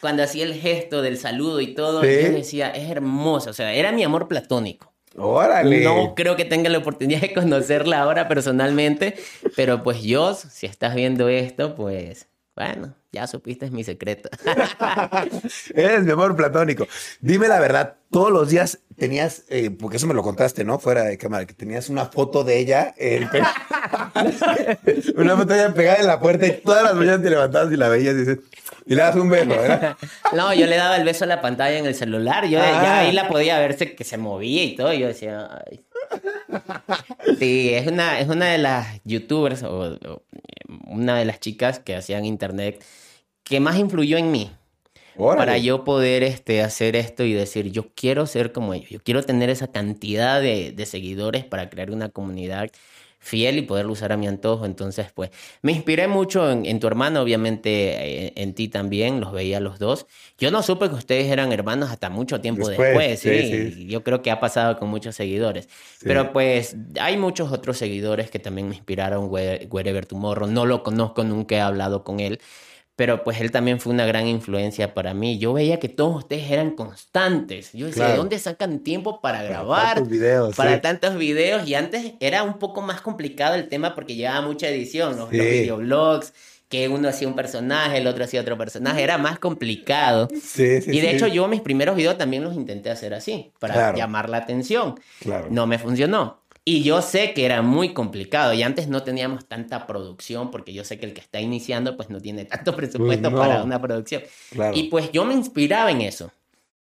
Cuando hacía el gesto del saludo y todo, Sí. yo decía, es hermoso. O sea, era mi amor platónico. Órale. No creo que tenga la oportunidad de conocerla ahora personalmente, pero pues yo, si estás viendo esto, pues bueno, ya supiste mi secreto. Eres mi amor platónico. Dime la verdad, todos los días tenías, eh, porque eso me lo contaste, ¿no? Fuera de cámara, que tenías una foto de ella, una foto de ella pegada en la puerta y todas las mañanas te levantabas y la veías y dices, y le das un beso, ¿verdad? No, yo le daba el beso a la pantalla en el celular. Yo Ah. ya ahí la podía verse que se movía y todo. Y yo decía, "Ay". Sí, es una, es una de las youtubers o, o, una de las chicas que hacían internet que más influyó en mí Órale. para yo poder este, hacer esto y decir, yo quiero ser como ellos. Yo quiero tener esa cantidad de, de seguidores para crear una comunidad fiel y poderlo usar a mi antojo. Entonces, pues, me inspiré mucho en, en tu hermano, obviamente eh, en ti también, los veía los dos. Yo no supe que ustedes eran hermanos hasta mucho tiempo Después, después, sí, sí. sí. Yo creo que ha pasado con muchos seguidores. Pero pues hay muchos otros seguidores que también me inspiraron, Where- Wherever Tomorrow. No lo conozco, nunca he hablado con él. Pero pues él también fue una gran influencia para mí. Yo veía que todos ustedes eran constantes. Yo decía, ¿de Claro. dónde sacan tiempo para grabar? Tantos videos, para sí. tantos videos. Y antes era un poco más complicado el tema porque llevaba mucha edición. Los, Sí. los videoblogs, que uno hacía un personaje, el otro hacía otro personaje. Era más complicado. Sí, sí, y de hecho yo mis primeros videos también los intenté hacer así, para Claro. llamar la atención. Claro. No me funcionó. Y yo sé que era muy complicado y antes no teníamos tanta producción porque yo sé que el que está iniciando pues no tiene tanto presupuesto no. para una producción. Claro. Y pues yo me inspiraba en eso.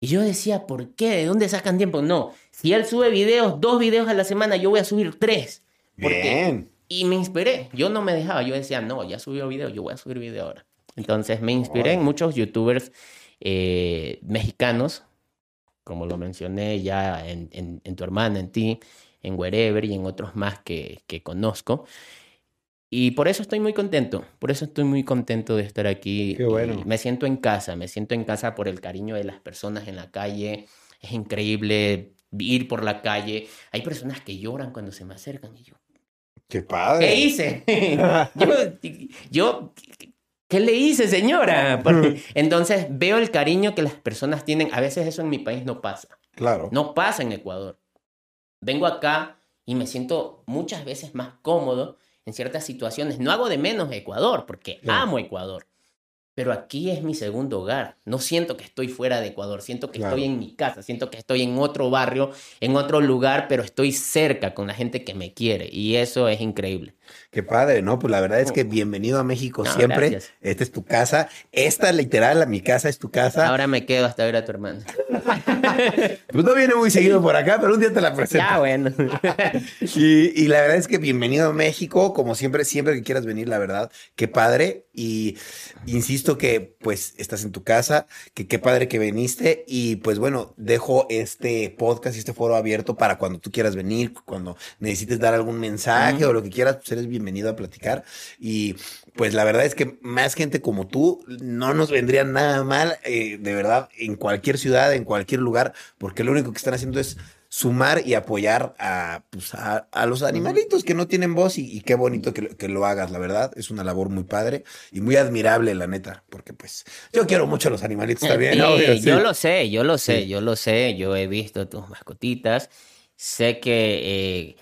Y yo decía, ¿por qué? ¿De dónde sacan tiempo? No, si él sube videos, dos videos a la semana, yo voy a subir tres. Porque... Bien. Y me inspiré. Yo no me dejaba. Yo decía, no, ya subió video, yo voy a subir video ahora. Entonces me inspiré en muchos youtubers eh, mexicanos, como lo mencioné ya en, en- en tu hermana, en ti, en Wherever y en otros más que, que conozco. Y por eso estoy muy contento, por eso estoy muy contento de estar aquí. Qué bueno. Me siento en casa, me siento en casa por el cariño de las personas en la calle. Es increíble ir por la calle. Hay personas que lloran cuando se me acercan y yo, Qué padre. ¿Qué hice? yo, yo, ¿qué le hice, señora? Entonces veo el cariño que las personas tienen. A veces eso en mi país no pasa. Claro. No pasa en Ecuador. Vengo acá y me siento muchas veces más cómodo en ciertas situaciones. No hago de menos Ecuador, porque amo Ecuador pero aquí es mi segundo hogar. No siento que estoy fuera de Ecuador, siento que estoy en mi casa, siento que estoy en otro barrio, en otro lugar, pero estoy cerca con la gente que me quiere y eso es increíble. Qué padre, ¿no? Pues la verdad es que mm. bienvenido a México siempre. Esta es tu casa. Esta literal, mi casa es tu casa. Ahora me quedo hasta ver a tu hermano. pues no viene muy seguido por acá, pero un día te la presento. Ya, bueno. y, y la verdad es que bienvenido a México, como siempre, siempre que quieras venir, la verdad. Qué padre. Y insisto que pues estás en tu casa, que qué padre que viniste. Y pues bueno, dejo este podcast y este foro abierto para cuando tú quieras venir, cuando necesites dar algún mensaje o lo que quieras, pues eres bienvenido a platicar. Y pues la verdad es que más gente como tú no nos vendría nada mal, eh, de verdad, en cualquier ciudad, en cualquier lugar, porque lo único que están haciendo es sumar y apoyar a, pues, a, los animalitos que no tienen voz y, qué bonito que, lo hagas, la verdad. Es una labor muy padre y muy admirable, la neta, porque pues yo quiero mucho a los animalitos también. Yo lo sé, yo lo sé, yo lo sé, yo he visto tus mascotitas, sé que... Eh,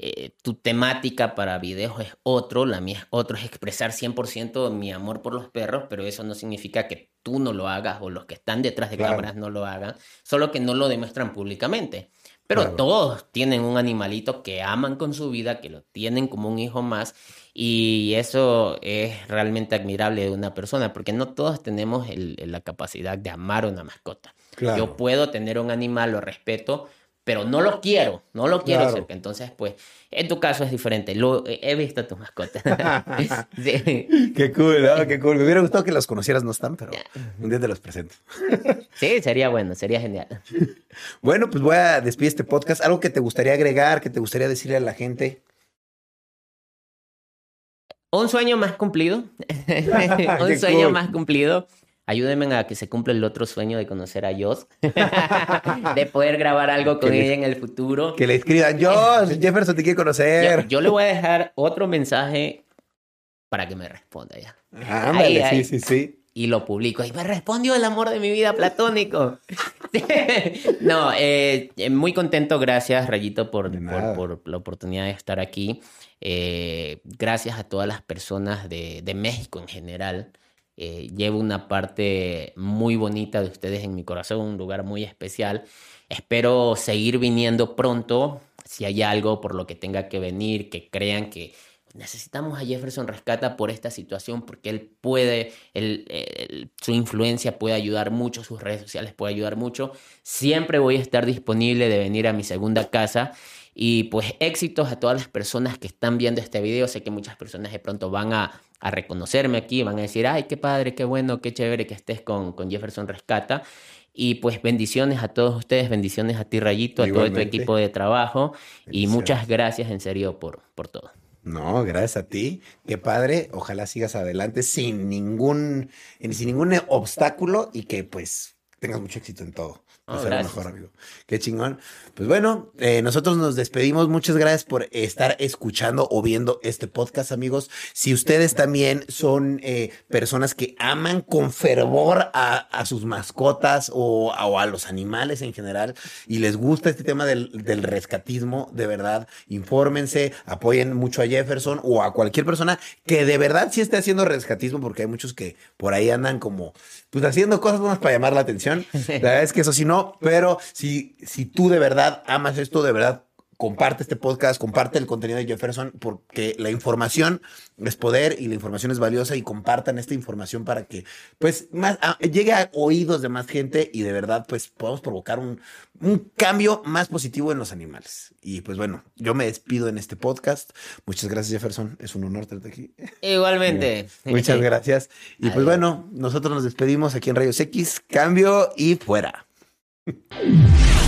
eh, tu temática para videos es otro, la mía es otro, es expresar 100% mi amor por los perros, pero eso no significa que tú no lo hagas o los que están detrás de cámaras no lo hagan, solo que no lo demuestran públicamente. Pero todos tienen un animalito que aman con su vida, que lo tienen como un hijo más, y eso es realmente admirable de una persona, porque no todos tenemos la capacidad de amar una mascota. Yo puedo tener un animal, lo respeto, pero no lo quiero, no lo quiero cerca. Entonces, pues, en tu caso es diferente. Lo, he visto a tus mascotas. Qué cool, ¿no? Qué cool. Me hubiera gustado que los conocieras, no están, pero un día te los presento. sí, sería bueno, sería genial. Bueno, pues voy a despedir este podcast. ¿Algo que te gustaría agregar, que te gustaría decirle a la gente? Un sueño más cumplido. un sueño más cumplido. Ayúdenme a que se cumpla el otro sueño de conocer a Joss, de poder grabar algo con ella en el futuro. Que le escriban, Joss, Jefferson te quiere conocer. Yo, le voy a dejar otro mensaje para que me responda ya. Ándale, sí, sí, sí. Y lo publico. Y me respondió el amor de mi vida platónico. no, eh, muy contento. Gracias, Rayito, por, por, la oportunidad de estar aquí. Eh, gracias a todas las personas de, de México en general. Eh, llevo una parte muy bonita de ustedes en mi corazón, un lugar muy especial. Espero seguir viniendo pronto. Si hay algo por lo que tenga que venir, que crean que necesitamos a Jefferson Rescata por esta situación, porque él puede, su influencia puede ayudar mucho, sus redes sociales puede ayudar mucho. Siempre voy a estar disponible de venir a mi segunda casa y pues éxitos a todas las personas que están viendo este video. Sé que muchas personas de pronto van a, reconocerme aquí, van a decir, ay, qué padre, qué bueno, qué chévere que estés con, con Jefferson Rescata. Y pues bendiciones a todos ustedes, bendiciones a ti Rayito, a todo tu equipo de trabajo y muchas gracias en serio por, por todo. No, gracias a ti. Qué padre. Ojalá sigas adelante sin ningún, sin ningún obstáculo y que pues tengas mucho éxito en todo. Oh, mejor, amigo. Qué chingón. Pues bueno, eh, nosotros nos despedimos. Muchas gracias por estar escuchando o viendo este podcast, amigos. Si ustedes también son eh, personas que aman con fervor a, sus mascotas o a, los animales en general y les gusta este tema del, del rescatismo, de verdad, infórmense, apoyen mucho a Jefferson o a cualquier persona que de verdad sí esté haciendo rescatismo, porque hay muchos que por ahí andan como, pues haciendo cosas más para llamar la atención. La verdad es que eso sí no pero si, si tú de verdad amas esto, de verdad comparte este podcast, comparte el contenido de Jefferson, porque la información es poder y la información es valiosa y compartan esta información para que pues más, llegue a oídos de más gente y de verdad pues podamos provocar un, un cambio más positivo en los animales. Y pues bueno, yo me despido en este podcast. Muchas gracias Jefferson, es un honor tenerte aquí. Igualmente. Muchas gracias. Y pues bueno, nosotros nos despedimos aquí en Rayos X, cambio y fuera.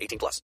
18 plus.